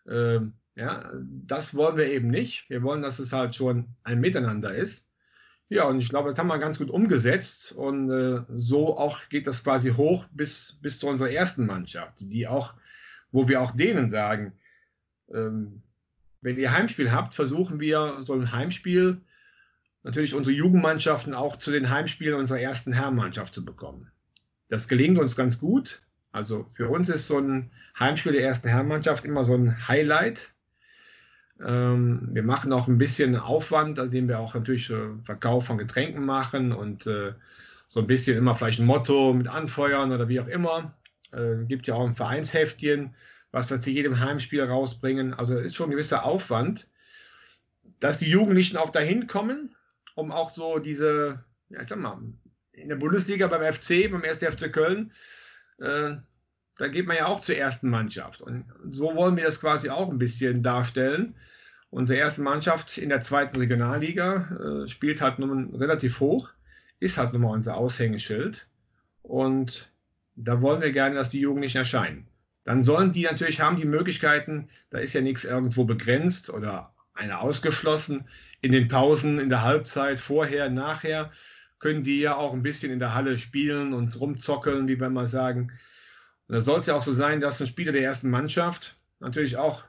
Ähm, ja, das wollen wir eben nicht. Wir wollen, dass es halt schon ein Miteinander ist. Ja, und ich glaube, das haben wir ganz gut umgesetzt. Und äh, so auch geht das quasi hoch bis, bis zu unserer ersten Mannschaft, die auch, wo wir auch denen sagen, ähm, wenn ihr Heimspiel habt, versuchen wir so ein Heimspiel natürlich unsere Jugendmannschaften auch zu den Heimspielen unserer ersten Herrenmannschaft zu bekommen. Das gelingt uns ganz gut. Also für uns ist so ein Heimspiel der ersten Herrenmannschaft immer so ein Highlight. Ähm, wir machen auch ein bisschen Aufwand, indem wir auch natürlich äh, Verkauf von Getränken machen und äh, so ein bisschen immer vielleicht ein Motto mit anfeuern oder wie auch immer. Äh, gibt ja auch ein Vereinsheftchen, was wir zu jedem Heimspiel rausbringen. Also ist schon ein gewisser Aufwand, dass die Jugendlichen auch dahin kommen um auch so diese, ja, ich sag mal, in der Bundesliga beim FC, beim 1. FC Köln, äh, da geht man ja auch zur ersten Mannschaft. Und so wollen wir das quasi auch ein bisschen darstellen. Unsere erste Mannschaft in der zweiten Regionalliga äh, spielt halt nun relativ hoch, ist halt nun mal unser Aushängeschild. Und da wollen wir gerne, dass die Jugendlichen erscheinen. Dann sollen die natürlich haben die Möglichkeiten, da ist ja nichts irgendwo begrenzt oder einer ausgeschlossen. In den Pausen, in der Halbzeit, vorher, nachher können die ja auch ein bisschen in der Halle spielen und rumzockeln, wie wir mal sagen. Und da soll es ja auch so sein, dass ein Spieler der ersten Mannschaft natürlich auch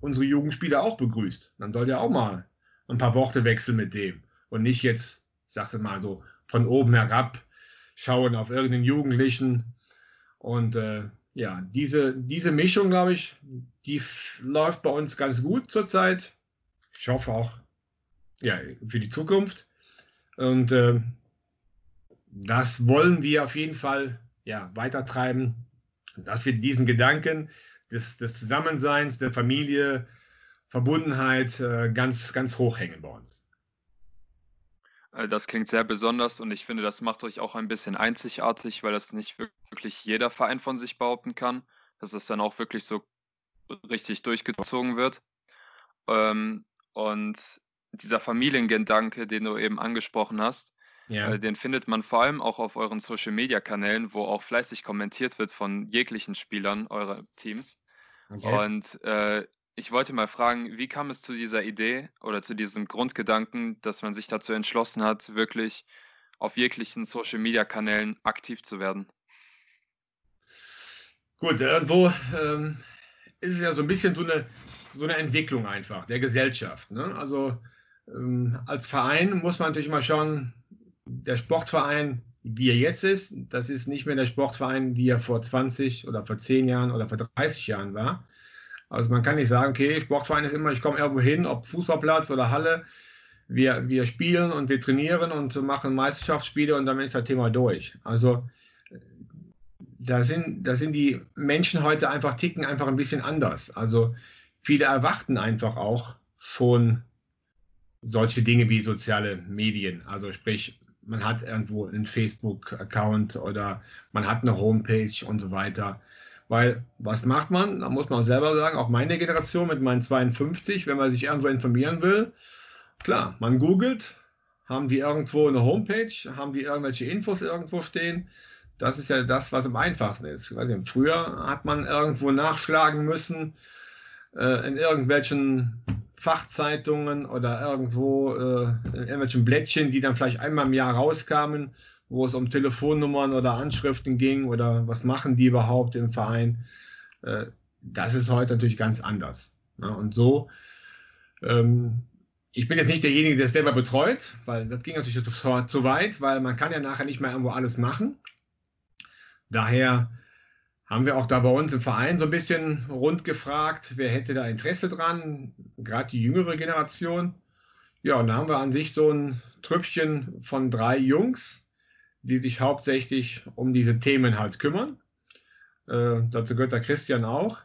unsere Jugendspieler auch begrüßt. Dann soll der auch mal ein paar Worte wechseln mit dem und nicht jetzt, ich sagte mal so, von oben herab schauen auf irgendeinen Jugendlichen. Und äh, ja, diese, diese Mischung, glaube ich, die läuft bei uns ganz gut zurzeit. Ich hoffe auch ja, für die Zukunft. Und äh, das wollen wir auf jeden Fall ja, weitertreiben, dass wir diesen Gedanken des, des Zusammenseins, der Familie, Verbundenheit äh, ganz, ganz hoch hängen bei uns. Äh, das klingt sehr besonders und ich finde, das macht euch auch ein bisschen einzigartig, weil das nicht wirklich jeder Verein von sich behaupten kann, dass es dann auch wirklich so richtig durchgezogen wird. Ähm, und dieser Familiengedanke, den du eben angesprochen hast, ja. äh, den findet man vor allem auch auf euren Social-Media-Kanälen, wo auch fleißig kommentiert wird von jeglichen Spielern eurer Teams. Okay. Und äh, ich wollte mal fragen, wie kam es zu dieser Idee oder zu diesem Grundgedanken, dass man sich dazu entschlossen hat, wirklich auf jeglichen Social-Media-Kanälen aktiv zu werden? Gut, irgendwo ähm, ist es ja so ein bisschen so eine, so eine Entwicklung einfach der Gesellschaft. Ne? Also ähm, als Verein muss man natürlich mal schauen, der Sportverein, wie er jetzt ist, das ist nicht mehr der Sportverein, wie er vor 20 oder vor 10 Jahren oder vor 30 Jahren war. Also man kann nicht sagen, okay, Sportverein ist immer, ich komme irgendwo hin, ob Fußballplatz oder Halle. Wir, wir spielen und wir trainieren und machen Meisterschaftsspiele und dann ist das Thema durch. Also da sind, da sind die Menschen heute einfach ticken einfach ein bisschen anders. Also viele erwarten einfach auch schon solche Dinge wie soziale Medien. Also sprich, man hat irgendwo einen Facebook-Account oder man hat eine Homepage und so weiter. Weil was macht man? Da muss man selber sagen, auch meine Generation mit meinen 52, wenn man sich irgendwo informieren will, klar, man googelt, haben die irgendwo eine Homepage, haben die irgendwelche Infos irgendwo stehen. Das ist ja das, was am einfachsten ist. Nicht, früher hat man irgendwo nachschlagen müssen äh, in irgendwelchen Fachzeitungen oder irgendwo äh, in irgendwelchen Blättchen, die dann vielleicht einmal im Jahr rauskamen wo es um Telefonnummern oder Anschriften ging oder was machen die überhaupt im Verein. Äh, das ist heute natürlich ganz anders. Ne? Und so, ähm, ich bin jetzt nicht derjenige, der es selber betreut, weil das ging natürlich zu, zu weit, weil man kann ja nachher nicht mehr irgendwo alles machen. Daher haben wir auch da bei uns im Verein so ein bisschen rund gefragt, wer hätte da Interesse dran, gerade die jüngere Generation. Ja, und da haben wir an sich so ein Trüppchen von drei Jungs, die sich hauptsächlich um diese Themen halt kümmern. Äh, dazu gehört der Christian auch.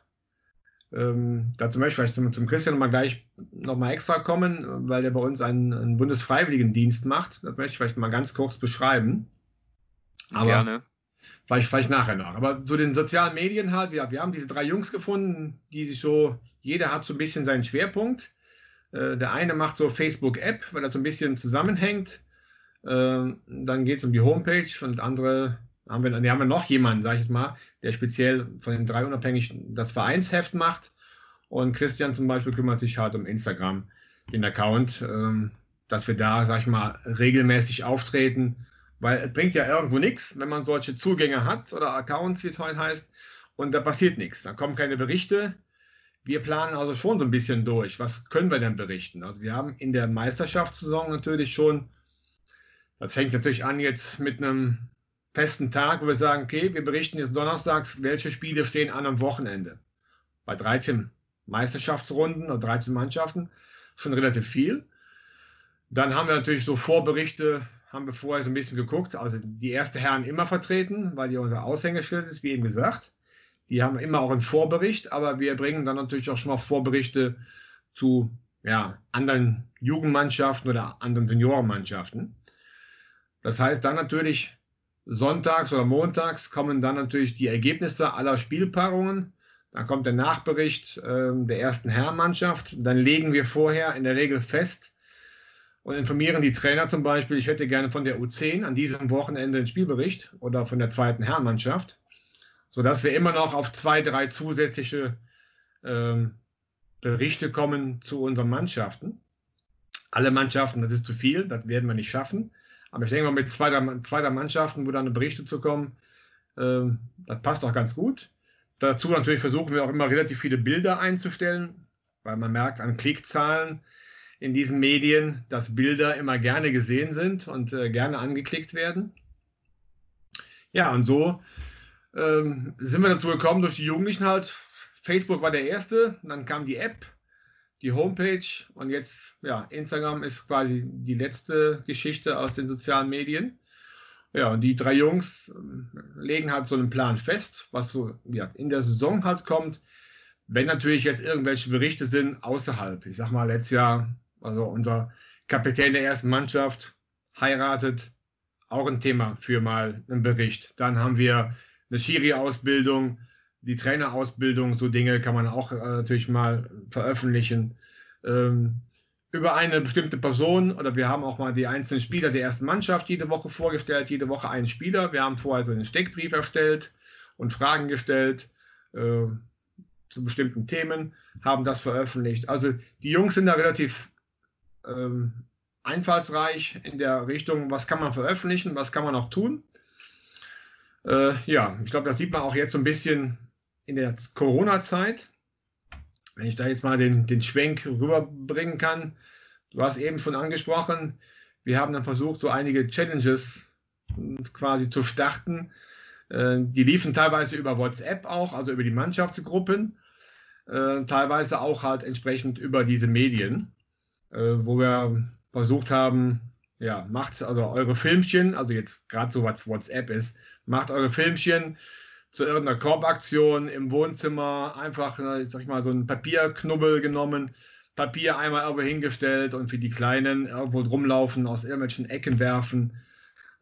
Ähm, dazu möchte ich vielleicht zum, Christian mal gleich nochmal extra kommen, weil der bei uns einen, einen, Bundesfreiwilligendienst macht. Das möchte ich vielleicht mal ganz kurz beschreiben. Aber Gerne. Vielleicht, vielleicht nachher noch. Aber zu den sozialen Medien halt, wir, wir haben diese drei Jungs gefunden, die sich so, jeder hat so ein bisschen seinen Schwerpunkt. Äh, der eine macht so Facebook-App, weil das so ein bisschen zusammenhängt. Ähm, dann geht es um die Homepage und andere haben wir, wir haben ja noch jemanden, sage ich jetzt mal, der speziell von den drei unabhängig das Vereinsheft macht. Und Christian zum Beispiel kümmert sich halt um Instagram, den Account, ähm, dass wir da, sag ich mal, regelmäßig auftreten, weil es bringt ja irgendwo nichts, wenn man solche Zugänge hat oder Accounts, wie es heute heißt, und da passiert nichts. Da kommen keine Berichte. Wir planen also schon so ein bisschen durch. Was können wir denn berichten? Also wir haben in der Meisterschaftssaison natürlich schon das fängt natürlich an jetzt mit einem festen Tag, wo wir sagen, okay, wir berichten jetzt donnerstags, welche Spiele stehen an am Wochenende. Bei 13 Meisterschaftsrunden oder 13 Mannschaften schon relativ viel. Dann haben wir natürlich so Vorberichte, haben wir vorher so ein bisschen geguckt. Also die erste Herren immer vertreten, weil die unser Aushängeschild ist, wie eben gesagt. Die haben immer auch einen Vorbericht, aber wir bringen dann natürlich auch schon mal Vorberichte zu ja, anderen Jugendmannschaften oder anderen Seniorenmannschaften. Das heißt dann natürlich, sonntags oder montags kommen dann natürlich die Ergebnisse aller Spielpaarungen. Dann kommt der Nachbericht äh, der ersten Herrenmannschaft. Dann legen wir vorher in der Regel fest und informieren die Trainer zum Beispiel, ich hätte gerne von der U10 an diesem Wochenende einen Spielbericht oder von der zweiten Herrenmannschaft, sodass wir immer noch auf zwei, drei zusätzliche ähm, Berichte kommen zu unseren Mannschaften. Alle Mannschaften, das ist zu viel, das werden wir nicht schaffen. Aber ich denke mal, mit zwei, zwei Mannschaften, wo dann Berichte zu kommen, äh, das passt auch ganz gut. Dazu natürlich versuchen wir auch immer relativ viele Bilder einzustellen. weil man merkt an Klickzahlen in diesen Medien, dass Bilder immer gerne gesehen sind und äh, gerne angeklickt werden. Ja, und so ähm, sind wir dazu gekommen durch die Jugendlichen halt. Facebook war der erste, dann kam die App, die Homepage und jetzt, ja, Instagram ist quasi die letzte Geschichte aus den sozialen Medien. Ja, und die drei Jungs ähm, legen halt so einen Plan fest, was so ja, in der Saison halt kommt. Wenn natürlich jetzt irgendwelche Berichte sind außerhalb, ich sag mal, letztes Jahr, also unser Kapitän der ersten Mannschaft heiratet, auch ein Thema für mal einen Bericht. Dann haben wir eine Schiri-Ausbildung, die Trainerausbildung, so Dinge kann man auch äh, natürlich mal veröffentlichen. Ähm, über eine bestimmte Person oder wir haben auch mal die einzelnen Spieler der ersten Mannschaft jede Woche vorgestellt, jede Woche einen Spieler. Wir haben vorher so einen Steckbrief erstellt und Fragen gestellt äh, zu bestimmten Themen, haben das veröffentlicht. Also die Jungs sind da relativ ähm, einfallsreich in der Richtung, was kann man veröffentlichen, was kann man auch tun. Äh, ja, ich glaube, das sieht man auch jetzt so ein bisschen in der Corona-Zeit wenn ich da jetzt mal den, den Schwenk rüberbringen kann, du hast eben schon angesprochen, wir haben dann versucht, so einige Challenges quasi zu starten. Äh, die liefen teilweise über WhatsApp auch, also über die Mannschaftsgruppen, äh, teilweise auch halt entsprechend über diese Medien, wo wir versucht haben, ja, macht also eure Filmchen, also jetzt gerade so was WhatsApp ist, macht eure Filmchen, zu irgendeiner Korbaktion im Wohnzimmer einfach, ich sag mal, so einen Papierknubbel genommen, Papier einmal irgendwo hingestellt und für die Kleinen irgendwo rumlaufen, aus irgendwelchen Ecken werfen.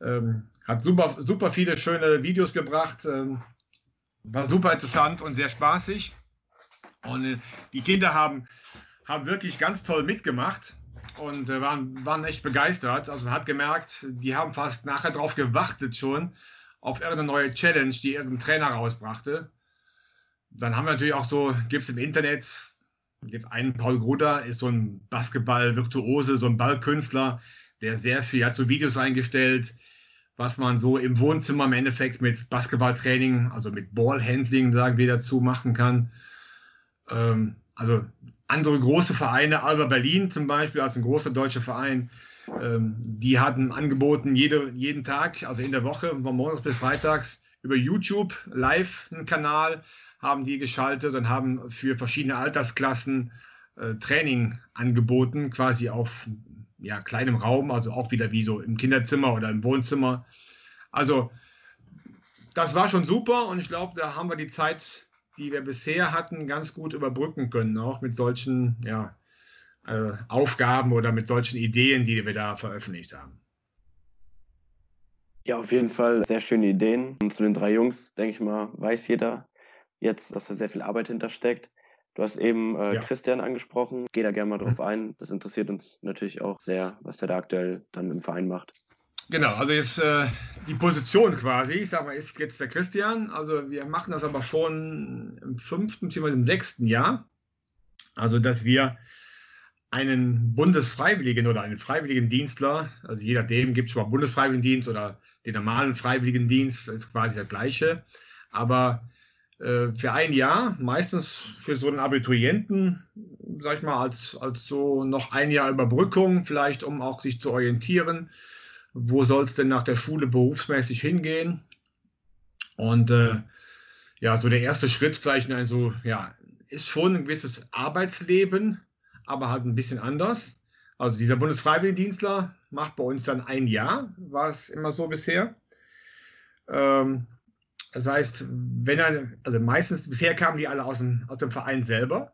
Ähm, hat super, super viele schöne Videos gebracht. Ähm, war super interessant und sehr spaßig. Und äh, die Kinder haben, haben wirklich ganz toll mitgemacht und äh, waren, waren echt begeistert. Also man hat gemerkt, die haben fast nachher drauf gewartet schon, auf irgendeine neue Challenge, die irgendein Trainer rausbrachte. Dann haben wir natürlich auch so, gibt es im Internet, gibt einen Paul Gruder, ist so ein Basketball-Virtuose, so ein Ballkünstler, der sehr viel, hat so Videos eingestellt, was man so im Wohnzimmer im Endeffekt mit Basketballtraining, also mit Ballhandling, sagen wir dazu, machen kann. Ähm, also andere große Vereine, Alba Berlin zum Beispiel, als ein großer deutscher Verein, ähm, die hatten angeboten, jede, jeden Tag, also in der Woche, von montags bis freitags, über YouTube live einen Kanal haben die geschaltet und haben für verschiedene Altersklassen äh, Training angeboten, quasi auf ja, kleinem Raum, also auch wieder wie so im Kinderzimmer oder im Wohnzimmer. Also das war schon super und ich glaube, da haben wir die Zeit, die wir bisher hatten, ganz gut überbrücken können, auch mit solchen ja, äh, Aufgaben oder mit solchen Ideen, die wir da veröffentlicht haben. Ja, auf jeden Fall sehr schöne Ideen. Und zu den drei Jungs, denke ich mal, weiß jeder jetzt, dass da sehr viel Arbeit hintersteckt. Du hast eben äh, ja. Christian angesprochen. Geh da gerne mal drauf mhm. ein. Das interessiert uns natürlich auch sehr, was der da aktuell dann im Verein macht. Genau, also jetzt äh, die Position quasi, ich sage mal, ist jetzt der Christian. Also wir machen das aber schon im fünften, beziehungsweise im sechsten Jahr. Also dass wir einen Bundesfreiwilligen oder einen Freiwilligendienstler, also je nachdem gibt es schon mal Bundesfreiwilligendienst oder den normalen Freiwilligendienst, ist quasi das gleiche. Aber äh, für ein Jahr, meistens für so einen Abiturienten, sag ich mal, als, als so noch ein Jahr Überbrückung, vielleicht um auch sich zu orientieren, wo soll es denn nach der Schule berufsmäßig hingehen. Und äh, ja, so der erste Schritt vielleicht in so, ja, ist schon ein gewisses Arbeitsleben, aber halt ein bisschen anders. Also dieser Bundesfreiwilligendienstler macht bei uns dann ein Jahr, war es immer so bisher. Ähm, das heißt, wenn er, also meistens, bisher kamen die alle aus dem, aus dem Verein selber.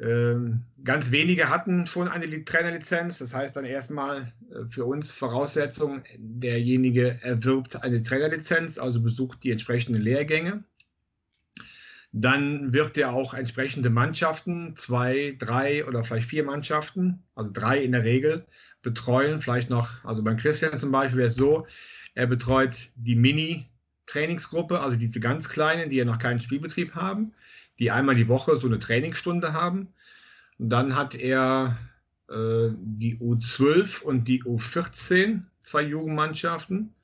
Ähm, ganz wenige hatten schon eine Trainerlizenz. Das heißt dann erstmal äh, für uns Voraussetzung, derjenige erwirbt eine Trainerlizenz, also besucht die entsprechenden Lehrgänge. Dann wird er auch entsprechende Mannschaften, zwei, drei oder vielleicht vier Mannschaften, also drei in der Regel, betreuen. Vielleicht noch, also beim Christian zum Beispiel wäre es so, er betreut die Mini-Trainingsgruppe, also diese ganz kleinen, die ja noch keinen Spielbetrieb haben, die einmal die Woche so eine Trainingsstunde haben. Und dann hat er äh, die U12 und die U14, zwei Jugendmannschaften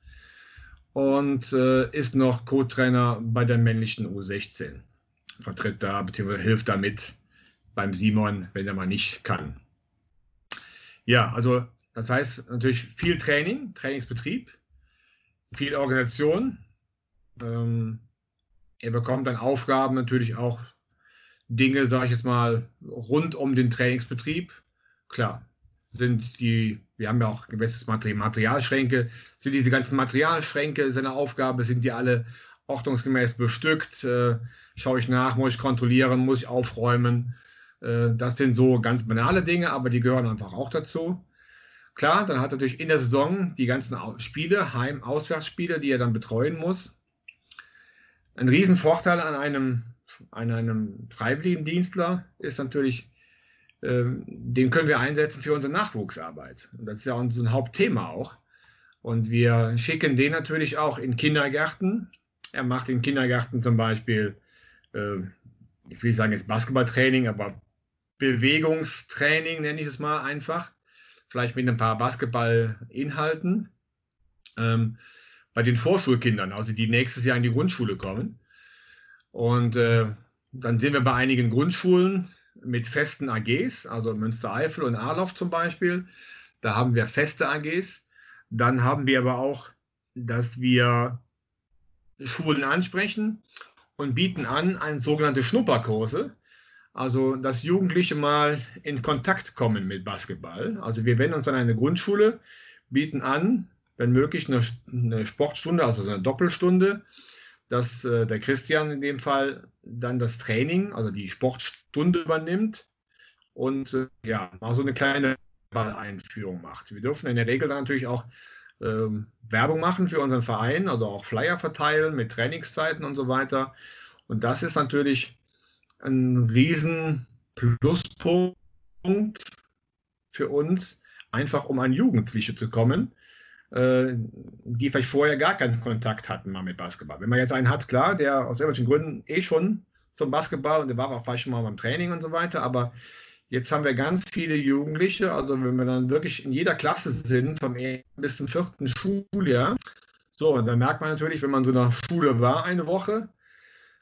und äh, ist noch Co-Trainer bei der männlichen U16 vertritt da bzw. hilft damit beim Simon, wenn er mal nicht kann. Ja, also das heißt natürlich viel Training, Trainingsbetrieb, viel Organisation. Ähm, er bekommt dann Aufgaben natürlich auch Dinge, sage ich jetzt mal, rund um den Trainingsbetrieb. Klar, sind die, wir haben ja auch gewisse Materialschränke, sind diese ganzen Materialschränke seine Aufgabe, sind die alle ordnungsgemäß bestückt? Äh, schaue ich nach, muss ich kontrollieren, muss ich aufräumen? Äh, das sind so ganz banale Dinge, aber die gehören einfach auch dazu. Klar, dann hat er natürlich in der Saison die ganzen Spiele, Heim-Auswärtsspiele, die er dann betreuen muss. Ein Riesenvorteil an einem, an einem Freiwilligendienstler ist natürlich, ähm, den können wir einsetzen für unsere Nachwuchsarbeit. Und das ist ja unser Hauptthema auch. Und wir schicken den natürlich auch in Kindergärten. Er macht in Kindergärten zum Beispiel, äh, ich will sagen jetzt Basketballtraining, aber Bewegungstraining nenne ich es mal einfach. Vielleicht mit ein paar Basketballinhalten. Ähm, bei den Vorschulkindern, also die nächstes Jahr in die Grundschule kommen. Und äh, dann sind wir bei einigen Grundschulen, mit festen AGs, also Münstereifel und Arloff zum Beispiel. Da haben wir feste AGs. Dann haben wir aber auch, dass wir Schulen ansprechen und bieten an ein sogenannte Schnupperkurse. Also, dass Jugendliche mal in Kontakt kommen mit Basketball. Also, wir wenden uns an eine Grundschule, bieten an, wenn möglich, eine, eine Sportstunde, also eine Doppelstunde dass äh, der Christian in dem Fall dann das Training, also die Sportstunde übernimmt und äh, ja, mal so eine kleine Balleinführung macht. Wir dürfen in der Regel dann natürlich auch ähm, Werbung machen für unseren Verein, also auch Flyer verteilen mit Trainingszeiten und so weiter. Und das ist natürlich ein riesen Pluspunkt für uns, einfach um an Jugendliche zu kommen, die vielleicht vorher gar keinen Kontakt hatten mal mit Basketball. Wenn man jetzt einen hat, klar, der aus irgendwelchen Gründen eh schon zum Basketball und der war auch vielleicht schon mal beim Training und so weiter, aber jetzt haben wir ganz viele Jugendliche, also wenn wir dann wirklich in jeder Klasse sind, vom ersten bis zum vierten Schuljahr, so, und dann merkt man natürlich, wenn man so einer Schule war eine Woche,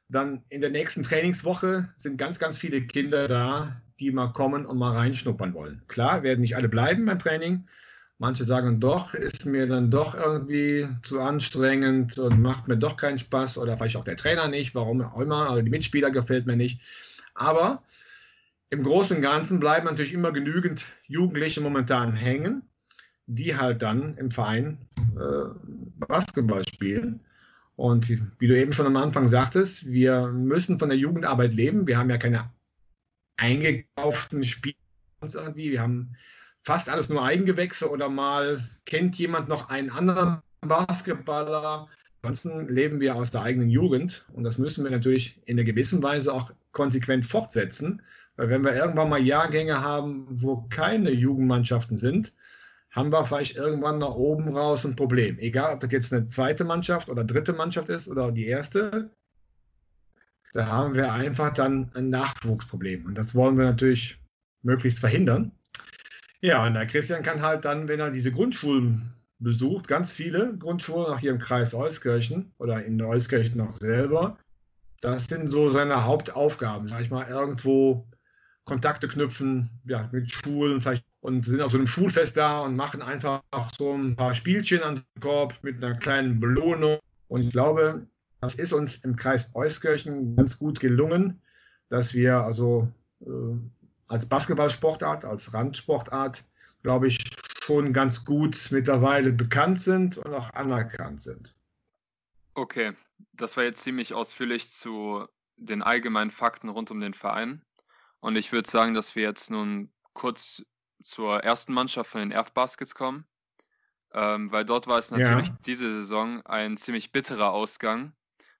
dann in der nächsten Trainingswoche sind ganz, ganz viele Kinder da, die mal kommen und mal reinschnuppern wollen. Klar, werden nicht alle bleiben beim Training, Manche sagen doch, ist mir dann doch irgendwie zu anstrengend und macht mir doch keinen Spaß oder vielleicht auch der Trainer nicht, warum auch immer, oder die Mitspieler gefällt mir nicht. Aber im Großen und Ganzen bleiben natürlich immer genügend Jugendliche momentan hängen, die halt dann im Verein äh, Basketball spielen. Und wie du eben schon am Anfang sagtest, wir müssen von der Jugendarbeit leben. Wir haben ja keine eingekauften Spieler irgendwie. Wir haben fast alles nur Eigengewächse oder mal kennt jemand noch einen anderen Basketballer. Ansonsten leben wir aus der eigenen Jugend und das müssen wir natürlich in einer gewissen Weise auch konsequent fortsetzen, weil wenn wir irgendwann mal Jahrgänge haben, wo keine Jugendmannschaften sind, haben wir vielleicht irgendwann nach oben raus ein Problem. Egal, ob das jetzt eine zweite Mannschaft oder dritte Mannschaft ist oder die erste, da haben wir einfach dann ein Nachwuchsproblem. Und das wollen wir natürlich möglichst verhindern. Ja, und der Christian kann halt dann, wenn er diese Grundschulen besucht, ganz viele Grundschulen auch hier im Kreis Euskirchen oder in Euskirchen auch selber, das sind so seine Hauptaufgaben. Sag ich mal, irgendwo Kontakte knüpfen, ja, mit Schulen vielleicht und sind auf so einem Schulfest da und machen einfach so ein paar Spielchen an den Korb mit einer kleinen Belohnung. Und ich glaube, das ist uns im Kreis Euskirchen ganz gut gelungen, dass wir also äh, als Basketballsportart, als Randsportart, glaube ich, schon ganz gut mittlerweile bekannt sind und auch anerkannt sind. Okay, das war jetzt ziemlich ausführlich zu den allgemeinen Fakten rund um den Verein. Und ich würde sagen, dass wir jetzt nun kurz zur ersten Mannschaft von den Erf-Baskets kommen. Ähm, weil dort war es natürlich ja. diese Saison ein ziemlich bitterer Ausgang.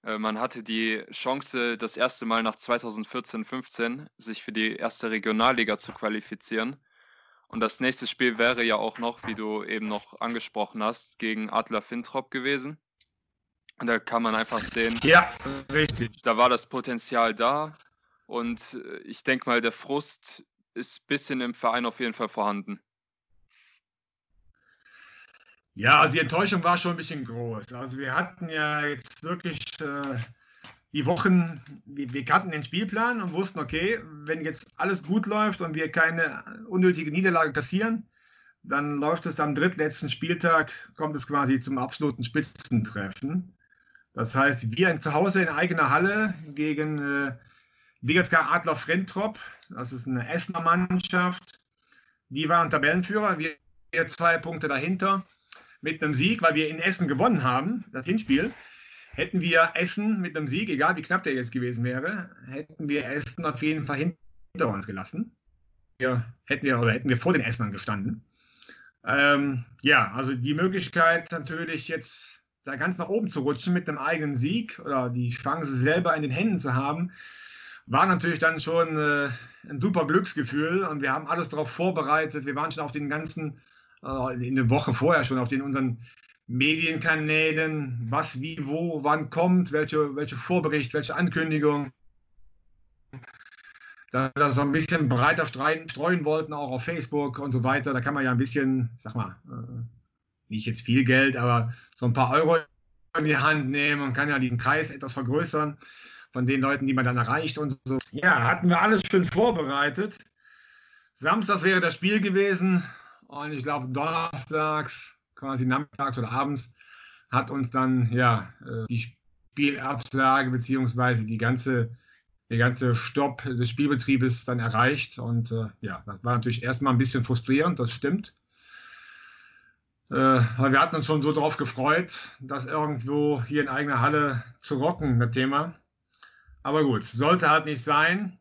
Äh, man hatte die Chance, das erste Mal nach 2014-15 sich für die erste Regionalliga zu qualifizieren. Und das nächste Spiel wäre ja auch noch, wie du eben noch angesprochen hast, gegen Adler Fintrop gewesen. Und da kann man einfach sehen, ja, richtig. Da war das Potenzial da. Und äh, ich denke mal, der Frust ist ein bisschen im Verein auf jeden Fall vorhanden. Ja, also die Enttäuschung war schon ein bisschen groß. Also wir hatten ja jetzt wirklich äh, die Wochen, wir, wir kannten den Spielplan und wussten, okay, wenn jetzt alles gut läuft und wir keine unnötige Niederlage kassieren, dann läuft es am drittletzten Spieltag, kommt es quasi zum absoluten Spitzentreffen. Das heißt, wir zu Hause in eigener Halle gegen äh, DJK Adler Frentrop, das ist eine Essener Mannschaft, die waren Tabellenführer, wir zwei Punkte dahinter mit einem Sieg, weil wir in Essen gewonnen haben, das Hinspiel. Hätten wir Essen mit einem Sieg, egal wie knapp der jetzt gewesen wäre, hätten wir Essen auf jeden Fall hinter uns gelassen. Ja, hätten wir oder hätten wir vor den Essenern gestanden. Ähm, ja, also die Möglichkeit natürlich jetzt da ganz nach oben zu rutschen mit einem eigenen Sieg oder die Chance selber in den Händen zu haben, war natürlich dann schon äh, ein super Glücksgefühl und wir haben alles darauf vorbereitet. Wir waren schon auf den ganzen, äh, in der Woche vorher schon auf den unseren Medienkanälen, was, wie, wo, wann kommt, welche, welche Vorbericht, welche Ankündigung. Da wir so ein bisschen breiter streuen, streuen wollten, auch auf Facebook und so weiter. Da kann man ja ein bisschen, sag mal, äh, nicht jetzt viel Geld, aber so ein paar Euro in die Hand nehmen und kann ja diesen Kreis etwas vergrößern von den Leuten, die man dann erreicht und so. Ja, hatten wir alles schön vorbereitet. Samstags wäre das Spiel gewesen und ich glaube donnerstags, quasi nachmittags oder abends, hat uns dann ja äh, die Spielabsage bzw. die ganze der ganze Stopp des Spielbetriebes dann erreicht. Und äh, ja, das war natürlich erstmal ein bisschen frustrierend, das stimmt. Äh, weil wir hatten uns schon so darauf gefreut, das irgendwo hier in eigener Halle zu rocken, das Thema. Aber gut, sollte halt nicht sein.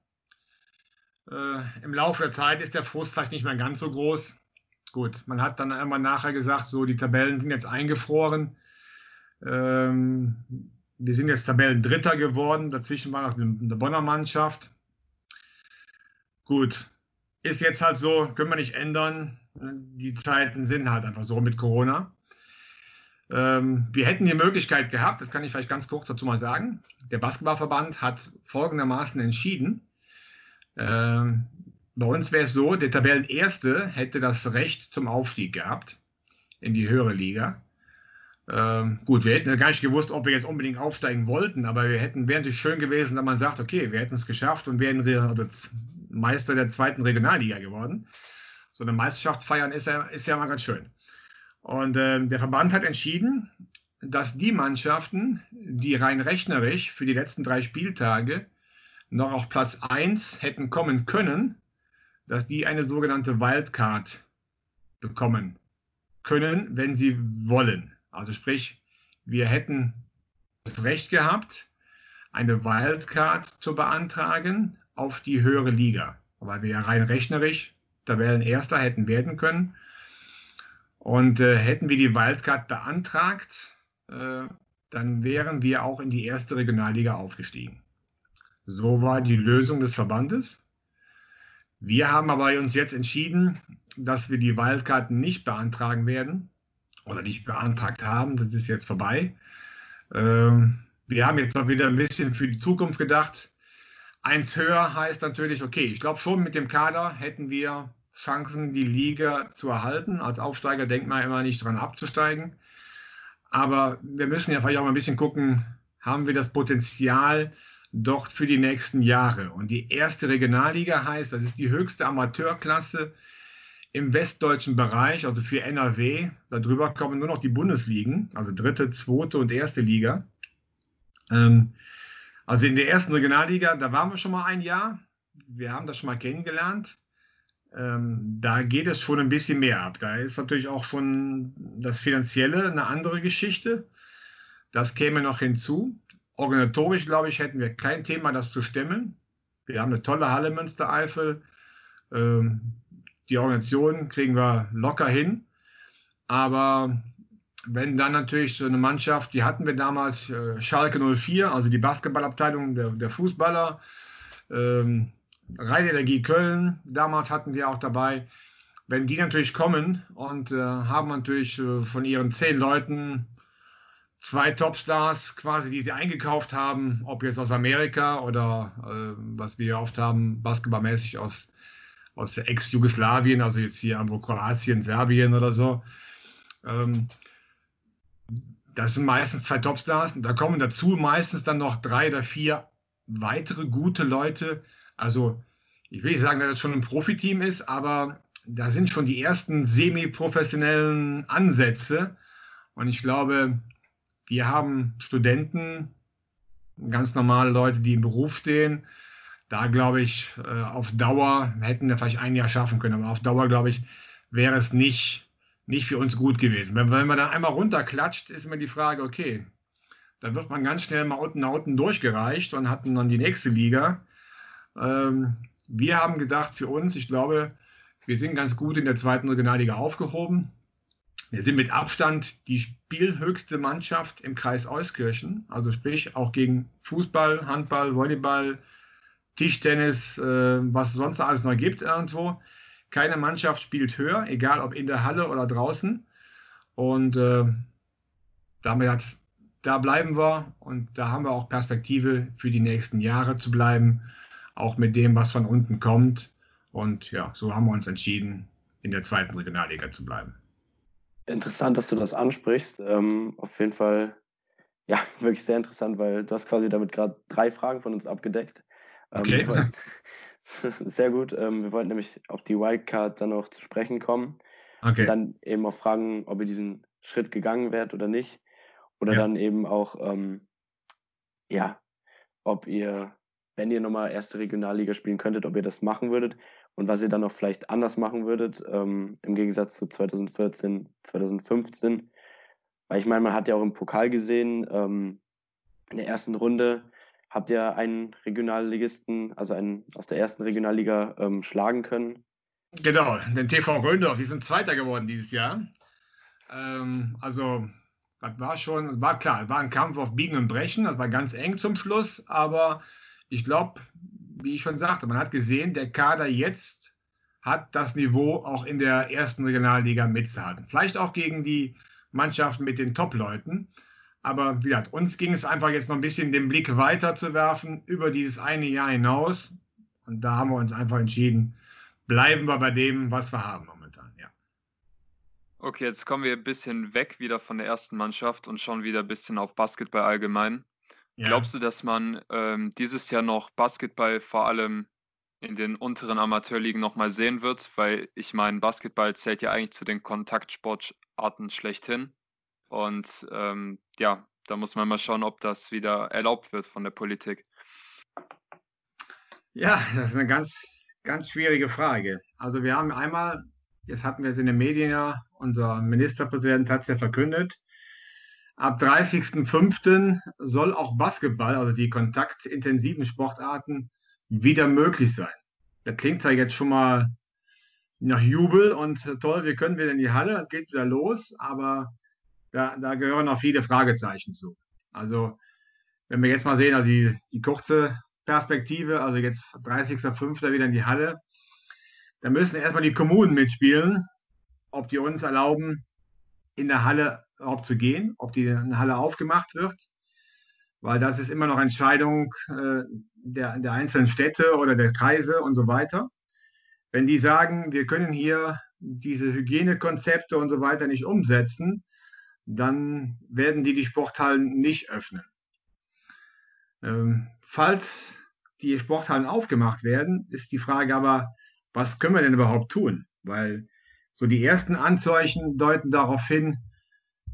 Äh, Im Laufe der Zeit ist der Frust vielleicht nicht mehr ganz so groß. Gut, man hat dann einmal nachher gesagt, so die Tabellen sind jetzt eingefroren. Ähm, wir sind jetzt Tabellendritter geworden. Dazwischen war noch eine Bonner Mannschaft. Gut, ist jetzt halt so, können wir nicht ändern die Zeiten sind halt einfach so mit Corona. Ähm, wir hätten die Möglichkeit gehabt, das kann ich vielleicht ganz kurz dazu mal sagen. Der Basketballverband hat folgendermaßen entschieden. Ähm, bei uns wäre es so, der Tabellenerste hätte das Recht zum Aufstieg gehabt in die höhere Liga. Ähm, gut, wir hätten ja gar nicht gewusst, ob wir jetzt unbedingt aufsteigen wollten, aber wir hätten, wäre natürlich schön gewesen, wenn man sagt, okay, wir hätten es geschafft und wären Meister der zweiten Regionalliga geworden so eine Meisterschaft feiern ist ja, ist ja mal ganz schön. Und äh, der Verband hat entschieden, dass die Mannschaften, die rein rechnerisch für die letzten drei Spieltage noch auf Platz 1 hätten kommen können, dass die eine sogenannte Wildcard bekommen können, wenn sie wollen. Also sprich, wir hätten das Recht gehabt, eine Wildcard zu beantragen auf die höhere Liga, weil wir ja rein rechnerisch Tabellenerster hätten werden können. Und äh, hätten wir die Wildcard beantragt, äh, dann wären wir auch in die erste Regionalliga aufgestiegen. So war die Lösung des Verbandes. Wir haben aber uns jetzt entschieden, dass wir die Wildcard nicht beantragen werden oder nicht beantragt haben. Das ist jetzt vorbei. Ähm, wir haben jetzt auch wieder ein bisschen für die Zukunft gedacht. Eins höher heißt natürlich, okay, ich glaube schon mit dem Kader hätten wir Chancen, die Liga zu erhalten. Als Aufsteiger denkt man immer nicht dran abzusteigen. Aber wir müssen ja vielleicht auch mal ein bisschen gucken, haben wir das Potenzial dort für die nächsten Jahre. Und die erste Regionalliga heißt, das ist die höchste Amateurklasse im westdeutschen Bereich, also für NRW. Darüber kommen nur noch die Bundesligen, also dritte, zweite und erste Liga. Ähm, also in der ersten Regionalliga, da waren wir schon mal ein Jahr. Wir haben das schon mal kennengelernt. Ähm, da geht es schon ein bisschen mehr ab. Da ist natürlich auch schon das Finanzielle eine andere Geschichte. Das käme noch hinzu. Organisatorisch, glaube ich, hätten wir kein Thema, das zu stemmen. Wir haben eine tolle Halle Münstereifel. Ähm, die Organisation kriegen wir locker hin. Aber wenn dann natürlich so eine Mannschaft, die hatten wir damals, äh, Schalke 04, also die Basketballabteilung der, der Fußballer, ähm, Rheinenergie Köln, damals hatten wir auch dabei, wenn die natürlich kommen und äh, haben natürlich äh, von ihren zehn Leuten zwei Topstars quasi, die sie eingekauft haben, ob jetzt aus Amerika oder äh, was wir oft haben, basketballmäßig aus, aus Ex-Jugoslawien, also jetzt hier irgendwo Kroatien, Serbien oder so. Ähm, das sind meistens zwei Topstars. Da kommen dazu meistens dann noch drei oder vier weitere gute Leute. Also ich will nicht sagen, dass das schon ein Profiteam ist, aber da sind schon die ersten semi-professionellen Ansätze. Und ich glaube, wir haben Studenten, ganz normale Leute, die im Beruf stehen. Da glaube ich, äh, auf Dauer hätten wir vielleicht ein Jahr schaffen können, aber auf Dauer, glaube ich, wäre es nicht, nicht für uns gut gewesen. Wenn, wenn man dann einmal runterklatscht, ist immer die Frage, okay, da wird man ganz schnell mal unten nach unten durchgereicht und hat dann die nächste Liga. Ähm, wir haben gedacht, für uns, ich glaube, wir sind ganz gut in der zweiten Regionalliga aufgehoben. Wir sind mit Abstand die spielhöchste Mannschaft im Kreis Euskirchen, also sprich auch gegen Fußball, Handball, Volleyball, Tischtennis, äh, was es sonst alles noch gibt irgendwo. Keine Mannschaft spielt höher, egal ob in der Halle oder draußen. Und äh, damit da bleiben wir und da haben wir auch Perspektive für die nächsten Jahre zu bleiben, auch mit dem, was von unten kommt. Und ja, so haben wir uns entschieden, in der zweiten Regionalliga zu bleiben. Interessant, dass du das ansprichst. Ähm, auf jeden Fall, ja, wirklich sehr interessant, weil du hast quasi damit gerade drei Fragen von uns abgedeckt. Ähm, okay. Wollten, sehr gut. Ähm, wir wollten nämlich auf die Wildcard dann noch zu sprechen kommen. Okay. Dann eben auch fragen, ob ihr diesen Schritt gegangen wärt oder nicht. Oder ja. dann eben auch, ähm, ja, ob ihr, wenn ihr nochmal erste Regionalliga spielen könntet, ob ihr das machen würdet und was ihr dann noch vielleicht anders machen würdet, ähm, im Gegensatz zu 2014, 2015. Weil ich meine, man hat ja auch im Pokal gesehen, ähm, in der ersten Runde habt ihr einen Regionalligisten, also einen aus der ersten Regionalliga ähm, schlagen können. Genau, den TV Röndorf, die sind Zweiter geworden dieses Jahr. Ähm, also, das war schon, war klar, war ein Kampf auf Biegen und Brechen, das war ganz eng zum Schluss, aber ich glaube, wie ich schon sagte, man hat gesehen, der Kader jetzt hat das Niveau auch in der ersten Regionalliga mitzuhalten. Vielleicht auch gegen die Mannschaften mit den Top-Leuten. Aber wie gesagt, uns ging es einfach jetzt noch ein bisschen den Blick weiter zu werfen über dieses eine Jahr hinaus. Und da haben wir uns einfach entschieden, bleiben wir bei dem, was wir haben momentan. Ja. Okay, jetzt kommen wir ein bisschen weg wieder von der ersten Mannschaft und schauen wieder ein bisschen auf Basketball allgemein. Ja. Glaubst du, dass man ähm, dieses Jahr noch Basketball vor allem in den unteren Amateurligen nochmal sehen wird? Weil ich meine, Basketball zählt ja eigentlich zu den Kontaktsportarten schlechthin. Und ähm, ja, da muss man mal schauen, ob das wieder erlaubt wird von der Politik. Ja, das ist eine ganz, ganz schwierige Frage. Also wir haben einmal, jetzt hatten wir es in den Medien ja, unser Ministerpräsident hat es ja verkündet, Ab 30.05. soll auch Basketball, also die kontaktintensiven Sportarten, wieder möglich sein. Das klingt ja jetzt schon mal nach Jubel und toll, wir können wieder in die Halle, es geht wieder los, aber da, da gehören noch viele Fragezeichen zu. Also, wenn wir jetzt mal sehen, also die, die kurze Perspektive, also jetzt 30.05. wieder in die Halle, da müssen erstmal die Kommunen mitspielen, ob die uns erlauben, in der Halle überhaupt zu gehen, ob die Halle aufgemacht wird, weil das ist immer noch Entscheidung äh, der, der einzelnen Städte oder der Kreise und so weiter. Wenn die sagen, wir können hier diese Hygienekonzepte und so weiter nicht umsetzen, dann werden die die Sporthallen nicht öffnen. Ähm, falls die Sporthallen aufgemacht werden, ist die Frage aber, was können wir denn überhaupt tun? Weil so die ersten Anzeichen deuten darauf hin,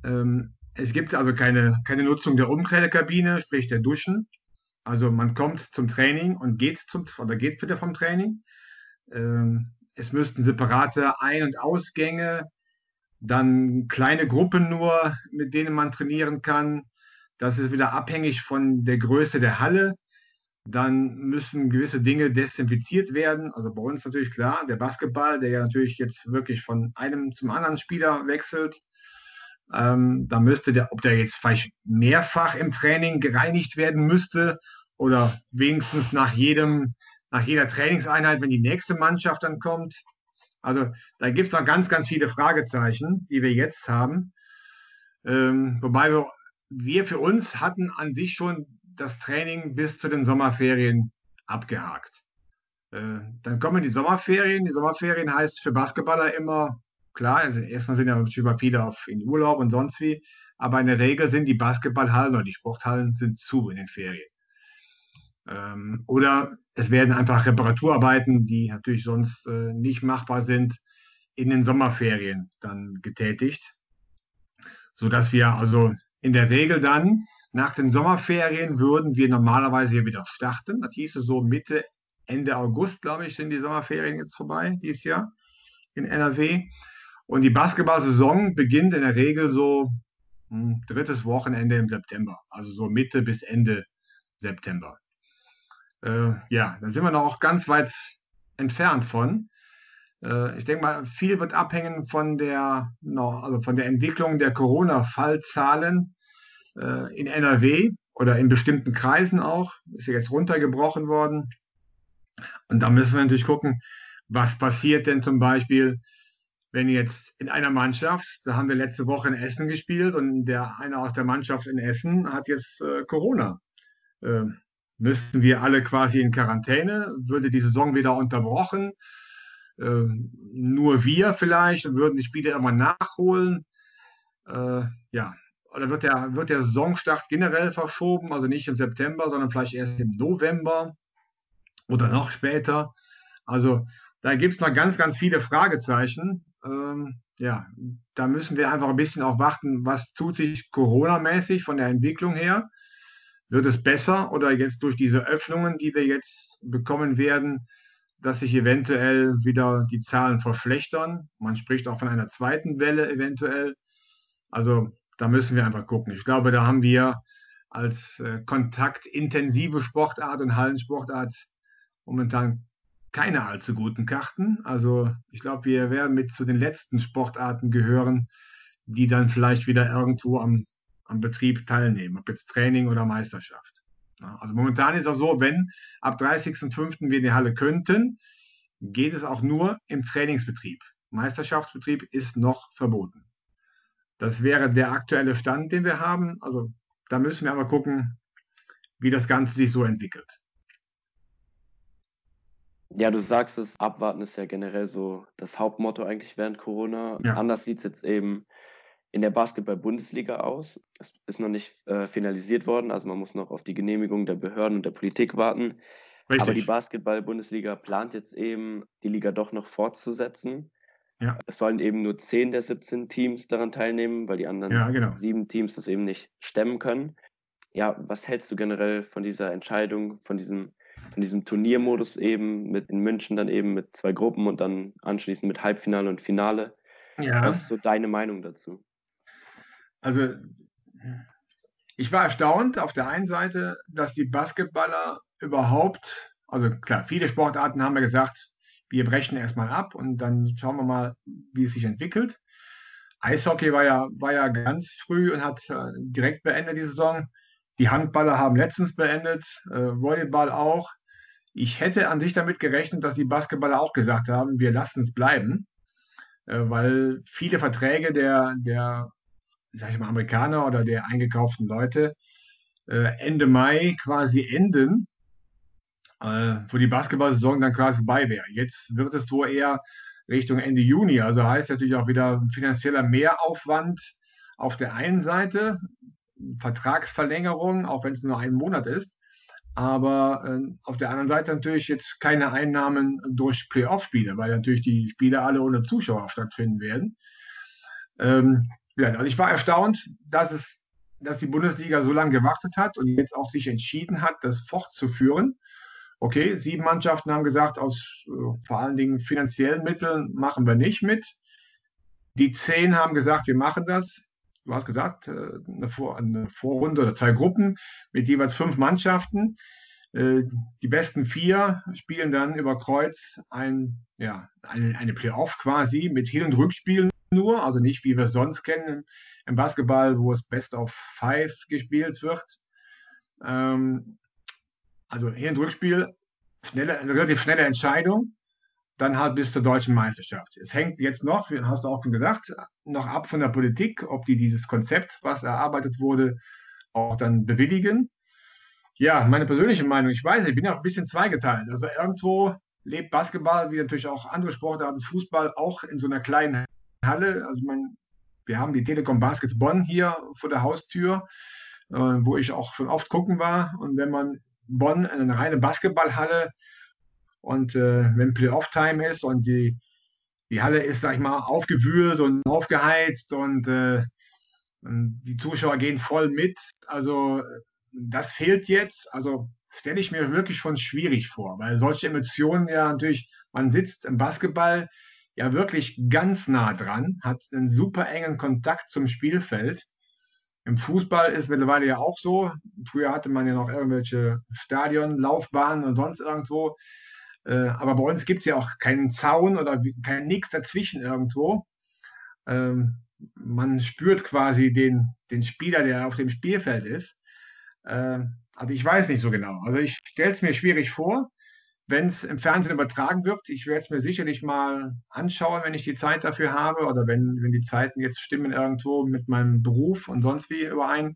ähm, es gibt also keine, keine Nutzung der Umkleidekabine, sprich der Duschen. Also man kommt zum Training und geht zum oder geht wieder vom Training. Ähm, es müssten separate Ein- und Ausgänge, dann kleine Gruppen nur, mit denen man trainieren kann. Das ist wieder abhängig von der Größe der Halle. Dann müssen gewisse Dinge desinfiziert werden. Also bei uns natürlich klar, der Basketball, der ja natürlich jetzt wirklich von einem zum anderen Spieler wechselt. Ähm, da müsste der, ob der jetzt vielleicht mehrfach im Training gereinigt werden müsste oder wenigstens nach jedem, nach jeder Trainingseinheit, wenn die nächste Mannschaft dann kommt. Also da gibt es noch ganz, ganz viele Fragezeichen, die wir jetzt haben. Ähm, wobei wir, wir für uns hatten an sich schon das Training bis zu den Sommerferien abgehakt. Äh, dann kommen die Sommerferien. Die Sommerferien heißt für Basketballer immer klar, also erstmal sind ja über viele auf in Urlaub und sonst wie, aber in der Regel sind die Basketballhallen oder die Sporthallen sind zu in den Ferien. Ähm, oder es werden einfach Reparaturarbeiten, die natürlich sonst äh, nicht machbar sind, in den Sommerferien dann getätigt, sodass wir also in der Regel dann nach den Sommerferien würden wir normalerweise hier wieder starten. Das hieße so Mitte, Ende August, glaube ich, sind die Sommerferien jetzt vorbei dieses Jahr in NRW. Und die Basketball-Saison beginnt in der Regel so ein hm, drittes Wochenende im September, also so Mitte bis Ende September. Äh, ja, da sind wir noch ganz weit entfernt von. Äh, ich denke mal, viel wird abhängen von der, no, also von der Entwicklung der Corona-Fallzahlen äh, in NRW oder in bestimmten Kreisen auch. Ist ja jetzt runtergebrochen worden. Und da müssen wir natürlich gucken, was passiert denn zum Beispiel, wenn jetzt in einer Mannschaft, da haben wir letzte Woche in Essen gespielt und der einer aus der Mannschaft in Essen hat jetzt äh, Corona. Äh, müssten wir alle quasi in Quarantäne? Würde die Saison wieder unterbrochen? Äh, nur wir vielleicht würden die Spiele immer nachholen? Äh, ja, oder wird der, wird der Saisonstart generell verschoben? Also nicht im September, sondern vielleicht erst im November oder noch später. Also da gibt es noch ganz, ganz viele Fragezeichen. Ähm, ja, da müssen wir einfach ein bisschen auch warten, was tut sich Corona-mäßig von der Entwicklung her. Wird es besser oder jetzt durch diese Öffnungen, die wir jetzt bekommen werden, dass sich eventuell wieder die Zahlen verschlechtern? Man spricht auch von einer zweiten Welle eventuell. Also da müssen wir einfach gucken. Ich glaube, da haben wir als äh, kontaktintensive Sportart und Hallensportart momentan keine allzu guten Karten. Also ich glaube, wir werden mit zu den letzten Sportarten gehören, die dann vielleicht wieder irgendwo am, am Betrieb teilnehmen, ob jetzt Training oder Meisterschaft. Ja, also momentan ist es so, wenn ab 30.05. wir in die Halle könnten, geht es auch nur im Trainingsbetrieb. Meisterschaftsbetrieb ist noch verboten. Das wäre der aktuelle Stand, den wir haben. Also da müssen wir aber gucken, wie das Ganze sich so entwickelt. Ja, du sagst es, abwarten ist ja generell so das Hauptmotto eigentlich während Corona. Ja. Anders sieht es jetzt eben in der Basketball-Bundesliga aus. Es ist noch nicht äh, finalisiert worden, also man muss noch auf die Genehmigung der Behörden und der Politik warten. Richtig. Aber die Basketball-Bundesliga plant jetzt eben, die Liga doch noch fortzusetzen. Ja. Es sollen eben nur 10 der 17 Teams daran teilnehmen, weil die anderen ja, genau. sieben Teams das eben nicht stemmen können. Ja, was hältst du generell von dieser Entscheidung, von diesem von diesem Turniermodus eben mit in München dann eben mit zwei Gruppen und dann anschließend mit Halbfinale und Finale. Ja. Was ist so deine Meinung dazu? Also ich war erstaunt auf der einen Seite, dass die Basketballer überhaupt, also klar, viele Sportarten haben wir gesagt, wir brechen erstmal ab und dann schauen wir mal, wie es sich entwickelt. Eishockey war ja, war ja ganz früh und hat äh, direkt beendet die Saison. Die Handballer haben letztens beendet, äh, Volleyball auch. Ich hätte an sich damit gerechnet, dass die Basketballer auch gesagt haben, wir lassen es bleiben, äh, weil viele Verträge der, der sag ich mal, Amerikaner oder der eingekauften Leute äh, Ende Mai quasi enden, äh, wo die Basketball-Saison dann quasi vorbei wäre. Jetzt wird es so eher Richtung Ende Juni, also heißt natürlich auch wieder finanzieller Mehraufwand auf der einen Seite, Vertragsverlängerung, auch wenn es nur ein Monat ist aber äh, auf der anderen Seite natürlich jetzt keine Einnahmen durch Playoff-Spiele, weil natürlich die Spiele alle ohne Zuschauer stattfinden werden. Ähm, ja, also ich war erstaunt, dass es dass die Bundesliga so lange gewartet hat und jetzt auch sich entschieden hat, das fortzuführen. Okay, sieben Mannschaften haben gesagt, aus äh, vor allen Dingen finanziellen Mitteln machen wir nicht mit. Die zehn haben gesagt, wir machen das du hast gesagt, äh, eine, Vor eine Vorrunde oder zwei Gruppen mit jeweils fünf Mannschaften. Äh, die besten vier spielen dann über Kreuz ein, ja, eine, eine Playoff quasi mit Hin- und Rückspielen nur, also nicht wie wir es sonst kennen im Basketball, wo es Best of Five gespielt wird. Ähm, also Hin- und Rückspiel, schnelle, relativ schnelle Entscheidung dann halt bis zur deutschen Meisterschaft. Es hängt jetzt noch, hast du auch schon gesagt, noch ab von der Politik, ob die dieses Konzept, was erarbeitet wurde, auch dann bewilligen. Ja, meine persönliche Meinung, ich weiß, ich bin ja auch ein bisschen zweigeteilt. Also irgendwo lebt Basketball, wie natürlich auch andere Sportarten, Fußball, auch in so einer kleinen Halle. Also man wir haben die Telekom Baskets Bonn hier vor der Haustür, äh, wo ich auch schon oft gucken war. Und wenn man Bonn in eine reine Basketballhalle und äh, wenn Playoff-Time ist und die, die Halle ist, sag ich mal, aufgewühlt und aufgeheizt und, äh, die Zuschauer gehen voll mit. Also das fehlt jetzt. Also stelle ich mir wirklich schon schwierig vor, weil solche Emotionen ja natürlich, man sitzt im Basketball ja wirklich ganz nah dran, hat einen super engen Kontakt zum Spielfeld. Im Fußball ist mittlerweile ja auch so. Früher hatte man ja noch irgendwelche Stadion, Laufbahnen und sonst irgendwo. Äh, aber bei uns gibt es ja auch keinen Zaun oder kein Nix dazwischen irgendwo. Ähm, man spürt quasi den, den Spieler, der auf dem Spielfeld ist. Äh, also ich weiß nicht so genau. Also ich stelle es mir schwierig vor, wenn es im Fernsehen übertragen wird. Ich werde es mir sicherlich mal anschauen, wenn ich die Zeit dafür habe oder wenn, wenn die Zeiten jetzt stimmen irgendwo mit meinem Beruf und sonst wie überein,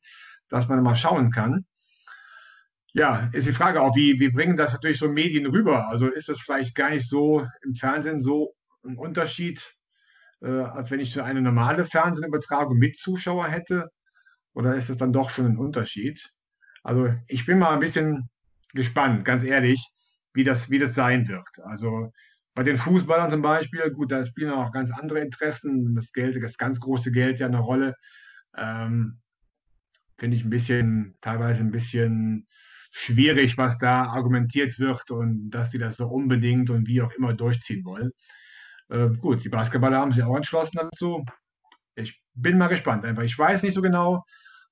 dass man mal schauen kann. Ja, ist die Frage auch, wie, wie bringen das natürlich so Medien rüber? Also ist das vielleicht gar nicht so im Fernsehen so ein Unterschied, äh, als wenn ich so eine normale Fernsehübertragung mit Zuschauer hätte? Oder ist das dann doch schon ein Unterschied? Also ich bin mal ein bisschen gespannt, ganz ehrlich, wie das, wie das sein wird. Also bei den Fußballern zum Beispiel, gut, da spielen auch ganz andere Interessen. Das Geld, das ganz große Geld ja eine Rolle. Ähm, Finde ich ein bisschen, teilweise ein bisschen schwierig, was da argumentiert wird und dass die das so unbedingt und wie auch immer durchziehen wollen. Äh, gut, die Basketballer haben sich auch entschlossen dazu. Ich bin mal gespannt. Einfach, ich weiß nicht so genau,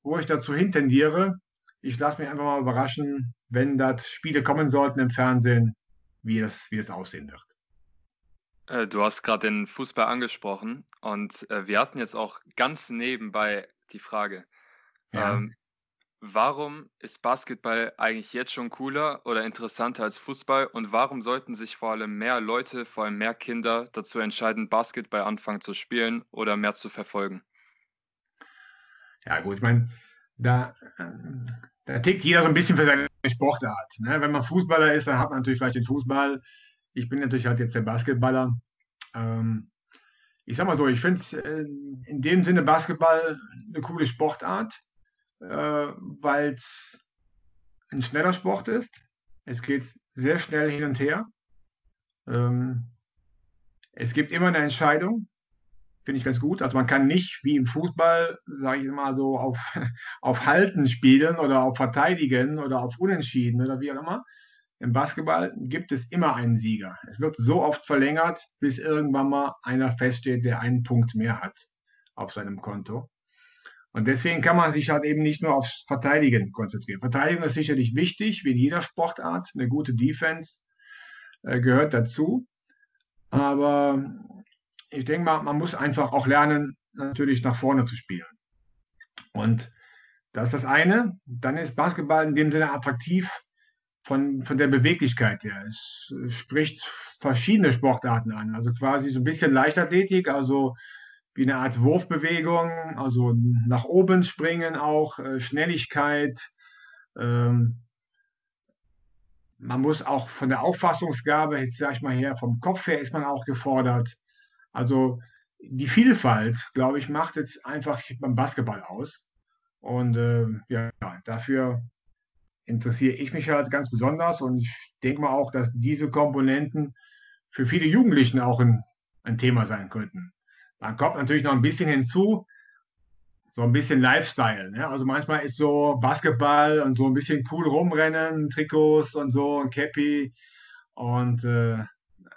wo ich dazu hintendiere. Ich lasse mich einfach mal überraschen, wenn das Spiele kommen sollten im Fernsehen, wie das, wie das aussehen wird. Äh, du hast gerade den Fußball angesprochen und äh, wir hatten jetzt auch ganz nebenbei die Frage, ja. ähm, Warum ist Basketball eigentlich jetzt schon cooler oder interessanter als Fußball und warum sollten sich vor allem mehr Leute, vor allem mehr Kinder dazu entscheiden, Basketball anfangen zu spielen oder mehr zu verfolgen? Ja, gut, ich meine, da, da tickt jeder so ein bisschen für seine Sportart. Ne? Wenn man Fußballer ist, dann hat man natürlich vielleicht den Fußball. Ich bin natürlich halt jetzt der Basketballer. Ähm, ich sag mal so, ich finde äh, in dem Sinne Basketball eine coole Sportart äh, weil es ein schneller Sport ist. Es geht sehr schnell hin und her. Ähm, es gibt immer eine Entscheidung, finde ich ganz gut. Also man kann nicht wie im Fußball, sage ich immer so, auf, auf Halten spielen oder auf Verteidigen oder auf Unentschieden oder wie auch immer. Im Basketball gibt es immer einen Sieger. Es wird so oft verlängert, bis irgendwann mal einer feststeht, der einen Punkt mehr hat auf seinem Konto. Und deswegen kann man sich halt eben nicht nur aufs Verteidigen konzentrieren. Verteidigung ist sicherlich wichtig, wie in jeder Sportart. Eine gute Defense äh, gehört dazu. Aber ich denke mal, man muss einfach auch lernen, natürlich nach vorne zu spielen. Und das ist das eine. Dann ist Basketball in dem Sinne attraktiv von, von der Beweglichkeit her. Es spricht verschiedene Sportarten an. Also quasi so ein bisschen Leichtathletik, also wie eine Art Wurfbewegung, also nach oben springen auch, äh, Schnelligkeit. Ähm, man muss auch von der Auffassungsgabe, jetzt sage ich mal her, vom Kopf her ist man auch gefordert. Also die Vielfalt, glaube ich, macht jetzt einfach beim Basketball aus. Und äh, ja, dafür interessiere ich mich halt ganz besonders und ich denke mal auch, dass diese Komponenten für viele Jugendlichen auch ein, ein Thema sein könnten. Dann kommt natürlich noch ein bisschen hinzu, so ein bisschen Lifestyle. Ne? Also manchmal ist so Basketball und so ein bisschen cool rumrennen, Trikots und so, ein Cappy und äh,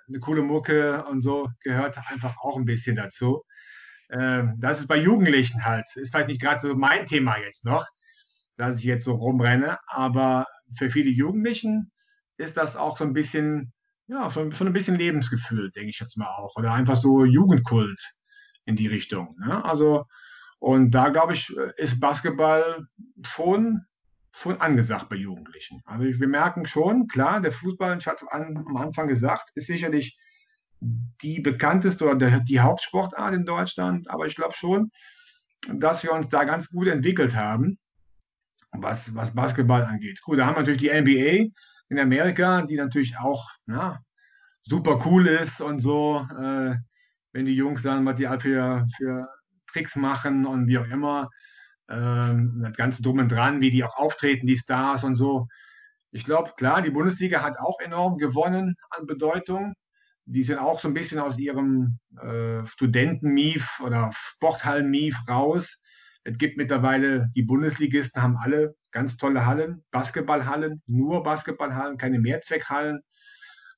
eine coole Mucke und so gehört einfach auch ein bisschen dazu. Ähm, das ist bei Jugendlichen halt, ist vielleicht nicht gerade so mein Thema jetzt noch, dass ich jetzt so rumrenne, aber für viele Jugendlichen ist das auch so ein bisschen, ja, so, so ein bisschen Lebensgefühl, denke ich jetzt mal auch. Oder einfach so Jugendkult in die Richtung. Ne? Also, und da glaube ich, ist Basketball schon, schon angesagt bei Jugendlichen. Also wir merken schon, klar, der Fußball, ich hatte am Anfang gesagt, ist sicherlich die bekannteste oder die Hauptsportart in Deutschland, aber ich glaube schon, dass wir uns da ganz gut entwickelt haben, was, was Basketball angeht. Gut, da haben wir natürlich die NBA in Amerika, die natürlich auch na, super cool ist und so. Äh, wenn die Jungs dann, was die für, für Tricks machen und wie auch immer. Ähm, das Ganze drum und dran, wie die auch auftreten, die Stars und so. Ich glaube, klar, die Bundesliga hat auch enorm gewonnen an Bedeutung. Die sind auch so ein bisschen aus ihrem äh, Studenten-Mief oder Sporthallen-Mief raus. Es gibt mittlerweile, die Bundesligisten haben alle ganz tolle Hallen, Basketballhallen, nur Basketballhallen, keine Mehrzweckhallen.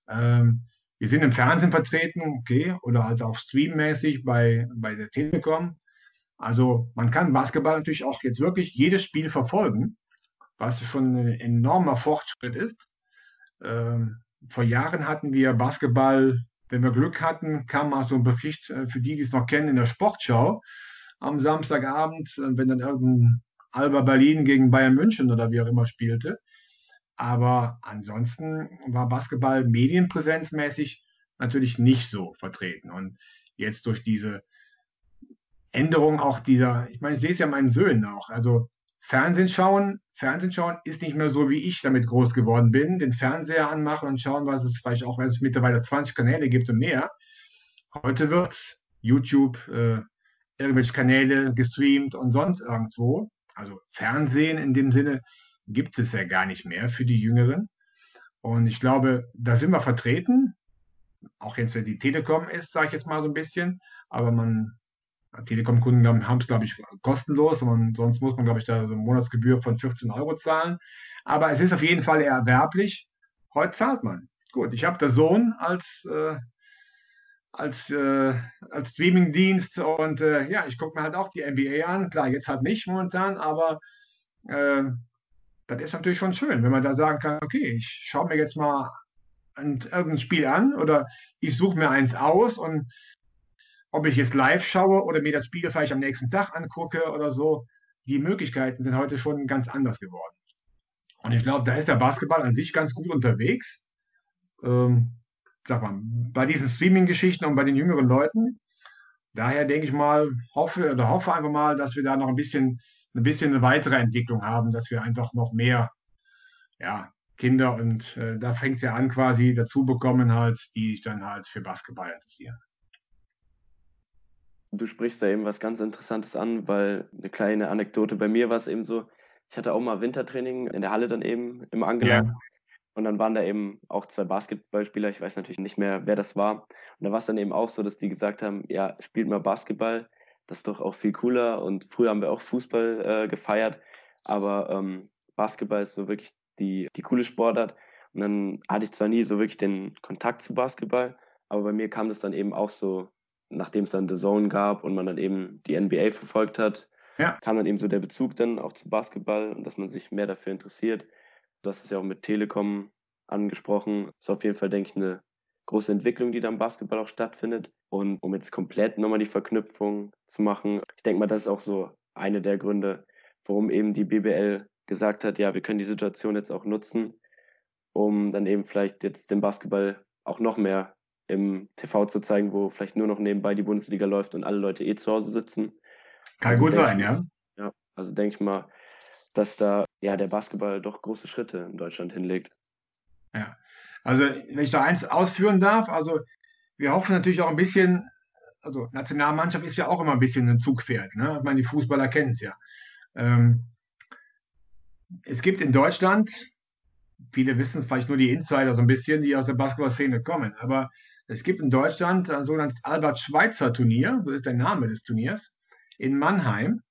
Ähm, wir sind im Fernsehen vertreten, okay, oder halt auch streammäßig bei, bei der Telekom. Also man kann Basketball natürlich auch jetzt wirklich jedes Spiel verfolgen, was schon ein enormer Fortschritt ist. Ähm, vor Jahren hatten wir Basketball, wenn wir Glück hatten, kam mal so ein Bericht äh, für die, die es noch kennen, in der Sportschau am Samstagabend, äh, wenn dann irgendein Alba Berlin gegen Bayern München oder wie auch immer spielte. Aber ansonsten war Basketball medienpräsenzmäßig natürlich nicht so vertreten. Und jetzt durch diese Änderung auch dieser, ich meine, ich sehe es ja meinen Söhnen auch. Also Fernsehen schauen, Fernsehen schauen ist nicht mehr so, wie ich damit groß geworden bin. Den Fernseher anmachen und schauen, was es vielleicht auch, wenn es mittlerweile 20 Kanäle gibt und mehr. Heute wird YouTube, äh, irgendwelche Kanäle gestreamt und sonst irgendwo. Also Fernsehen in dem Sinne gibt es ja gar nicht mehr für die Jüngeren. Und ich glaube, da sind wir vertreten. Auch jetzt, wenn die Telekom ist, sage ich jetzt mal so ein bisschen. Aber man, Telekom-Kunden haben es, glaube ich, kostenlos. Und sonst muss man, glaube ich, da so eine Monatsgebühr von 14 Euro zahlen. Aber es ist auf jeden Fall erwerblich. Heute zahlt man. Gut, ich habe der Sohn als, äh, als, äh, als Streaming-Dienst und äh, ja, ich gucke mir halt auch die NBA an. Klar, jetzt halt nicht momentan, aber äh, das ist natürlich schon schön, wenn man da sagen kann, okay, ich schaue mir jetzt mal ein, irgendein Spiel an oder ich suche mir eins aus und ob ich jetzt live schaue oder mir das Spiel vielleicht am nächsten Tag angucke oder so, die Möglichkeiten sind heute schon ganz anders geworden. Und ich glaube, da ist der Basketball an sich ganz gut unterwegs. Ähm, sag mal, bei diesen Streaming-Geschichten und bei den jüngeren Leuten. Daher denke ich mal, hoffe oder hoffe einfach mal, dass wir da noch ein bisschen ein bisschen eine weitere Entwicklung haben, dass wir einfach noch mehr ja, Kinder und äh, da fängt es ja an quasi dazu bekommen halt, die sich dann halt für Basketball interessieren. Du sprichst da eben was ganz Interessantes an, weil eine kleine Anekdote bei mir war es eben so, ich hatte auch mal Wintertraining in der Halle dann eben im Angeln. Ja. Und dann waren da eben auch zwei Basketballspieler, ich weiß natürlich nicht mehr, wer das war. Und da war es dann eben auch so, dass die gesagt haben, ja, spielt mal Basketball das ist doch auch viel cooler. Und früher haben wir auch Fußball äh, gefeiert, aber ähm, Basketball ist so wirklich die, die coole Sportart. Und dann hatte ich zwar nie so wirklich den Kontakt zu Basketball, aber bei mir kam das dann eben auch so, nachdem es dann The Zone gab und man dann eben die NBA verfolgt hat, ja. kam dann eben so der Bezug dann auch zu Basketball und dass man sich mehr dafür interessiert. Das ist ja auch mit Telekom angesprochen. Das ist auf jeden Fall, denke ich, eine große Entwicklung, die da im Basketball auch stattfindet. Und um jetzt komplett nochmal die Verknüpfung zu machen, ich denke mal, das ist auch so eine der Gründe, warum eben die BBL gesagt hat, ja, wir können die Situation jetzt auch nutzen, um dann eben vielleicht jetzt den Basketball auch noch mehr im TV zu zeigen, wo vielleicht nur noch nebenbei die Bundesliga läuft und alle Leute eh zu Hause sitzen. Kann also gut sein, ja. Ja, also denke ich mal, dass da ja der Basketball doch große Schritte in Deutschland hinlegt. Ja, also, wenn ich da eins ausführen darf, also wir hoffen natürlich auch ein bisschen, also Nationalmannschaft ist ja auch immer ein bisschen ein Zugpferd. Ne? Ich meine, die Fußballer kennen es ja. Ähm, es gibt in Deutschland, viele wissen es vielleicht nur die Insider so ein bisschen, die aus der Basketball-Szene kommen, aber es gibt in Deutschland ein sogenanntes Albert-Schweitzer-Turnier, so ist der Name des Turniers, in Mannheim.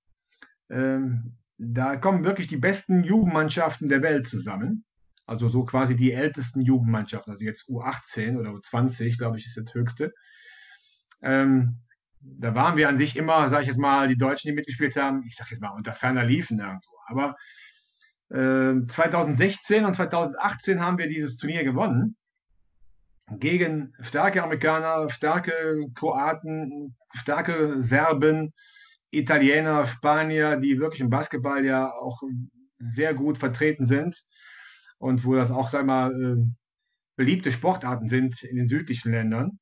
Ähm, da kommen wirklich die besten Jugendmannschaften der Welt zusammen. Also so quasi die ältesten Jugendmannschaften, also jetzt U18 oder U20, glaube ich, ist das höchste. Ähm, da waren wir an sich immer, sage ich jetzt mal, die Deutschen, die mitgespielt haben, ich sage jetzt mal, unter ferner Liefen irgendwo. Aber äh, 2016 und 2018 haben wir dieses Turnier gewonnen. Gegen starke Amerikaner, starke Kroaten, starke Serben, Italiener, Spanier, die wirklich im Basketball ja auch sehr gut vertreten sind und wo das auch, sag mal, äh, beliebte Sportarten sind in den südlichen Ländern.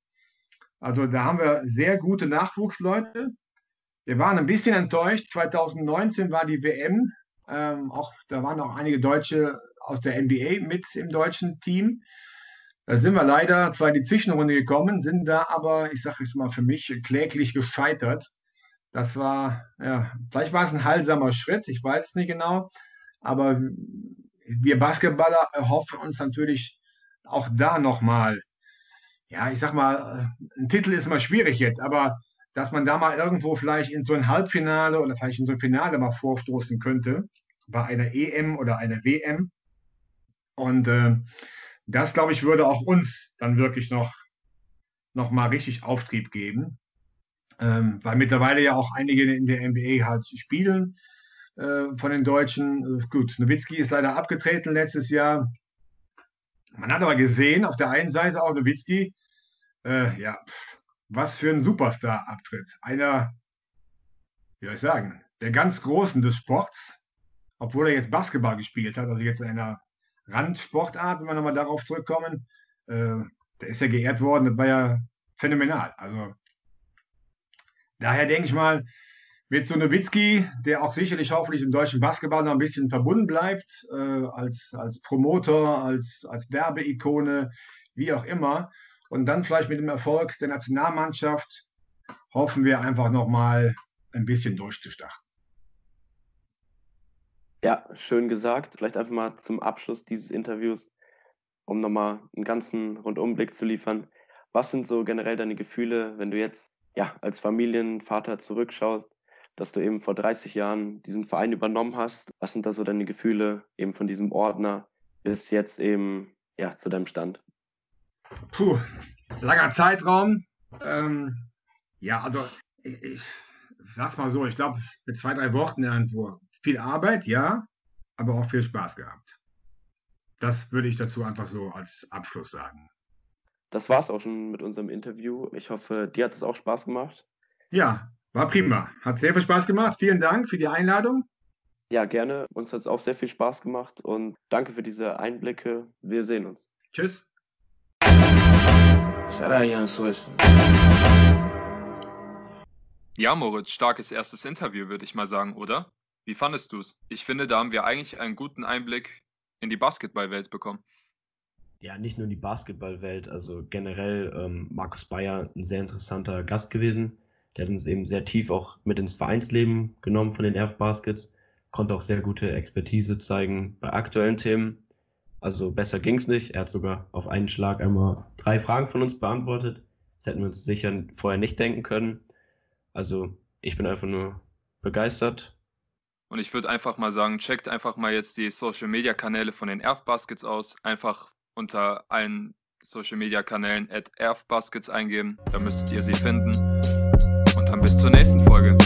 Also da haben wir sehr gute Nachwuchsleute. Wir waren ein bisschen enttäuscht. 2019 war die WM. Ähm, auch, da waren auch einige Deutsche aus der NBA mit im deutschen Team. Da sind wir leider zwar in die Zwischenrunde gekommen, sind da aber, ich sage es mal für mich, kläglich gescheitert Das war, ja, vielleicht war es ein heilsamer Schritt, ich weiß es nicht genau, aber wir Basketballer erhoffen uns natürlich auch da nochmal, ja, ich sag mal, ein Titel ist immer schwierig jetzt, aber dass man da mal irgendwo vielleicht in so ein Halbfinale oder vielleicht in so ein Finale mal vorstoßen könnte, bei einer EM oder einer WM. Und äh, das, glaube ich, würde auch uns dann wirklich noch, noch mal richtig Auftrieb geben. Ähm, weil mittlerweile ja auch einige in der NBA halt spielen äh, von den Deutschen. Äh, gut, Nowitzki ist leider abgetreten letztes Jahr. Man hat aber gesehen, auf der einen Seite auch Nowitzki, äh, ja, was für ein Superstar-Abtritt. Einer, wie soll ich sagen, der ganz Großen des Sports, obwohl er jetzt Basketball gespielt hat, also jetzt in einer Randsportart, wenn wir nochmal darauf zurückkommen. Äh, der ist ja geehrt worden, das war ja phänomenal. Also daher denke ich mal, mit so Nowitzki, der auch sicherlich hoffentlich im deutschen Basketball noch ein bisschen verbunden bleibt, äh, als, als Promoter, als, als Werbeikone, wie auch immer. Und dann vielleicht mit dem Erfolg der Nationalmannschaft hoffen wir einfach nochmal ein bisschen durchzustarten. Ja, schön gesagt. Vielleicht einfach mal zum Abschluss dieses Interviews, um nochmal einen ganzen Rundumblick zu liefern. Was sind so generell deine Gefühle, wenn du jetzt ja, als Familienvater zurückschaust, dass du eben vor 30 Jahren diesen Verein übernommen hast? Was sind da so deine Gefühle eben von diesem Ordner bis jetzt eben ja, zu deinem Stand? Puh, langer Zeitraum. Ähm, ja, also ich, ich sag's mal so, ich glaube, mit zwei, drei Worten irgendwo. Viel Arbeit, ja, aber auch viel Spaß gehabt. Das würde ich dazu einfach so als Abschluss sagen. Das war's auch schon mit unserem Interview. Ich hoffe, dir hat es auch Spaß gemacht. Ja, war prima. Hat sehr viel Spaß gemacht. Vielen Dank für die Einladung. Ja, gerne. Uns hat es auch sehr viel Spaß gemacht und danke für diese Einblicke. Wir sehen uns. Tschüss. Shout out Young Swiss. Ja, Moritz, starkes erstes Interview, würde ich mal sagen, oder? Wie fandest du es? Ich finde, da haben wir eigentlich einen guten Einblick in die Basketballwelt bekommen. Ja, nicht nur die Basketballwelt, also generell ähm, Markus Bayer ein sehr interessanter Gast gewesen. Der hat uns eben sehr tief auch mit ins Vereinsleben genommen von den Erf Baskets, konnte auch sehr gute Expertise zeigen bei aktuellen Themen. Also besser ging es nicht. Er hat sogar auf einen Schlag einmal drei Fragen von uns beantwortet. Das hätten wir uns sicher vorher nicht denken können. Also ich bin einfach nur begeistert. Und ich würde einfach mal sagen, checkt einfach mal jetzt die Social Media Kanäle von den Erf Baskets aus. Einfach unter allen Social Media Kanälen at Erf Baskets eingeben. Da müsstet ihr sie finden. Und dann bis zur nächsten Folge.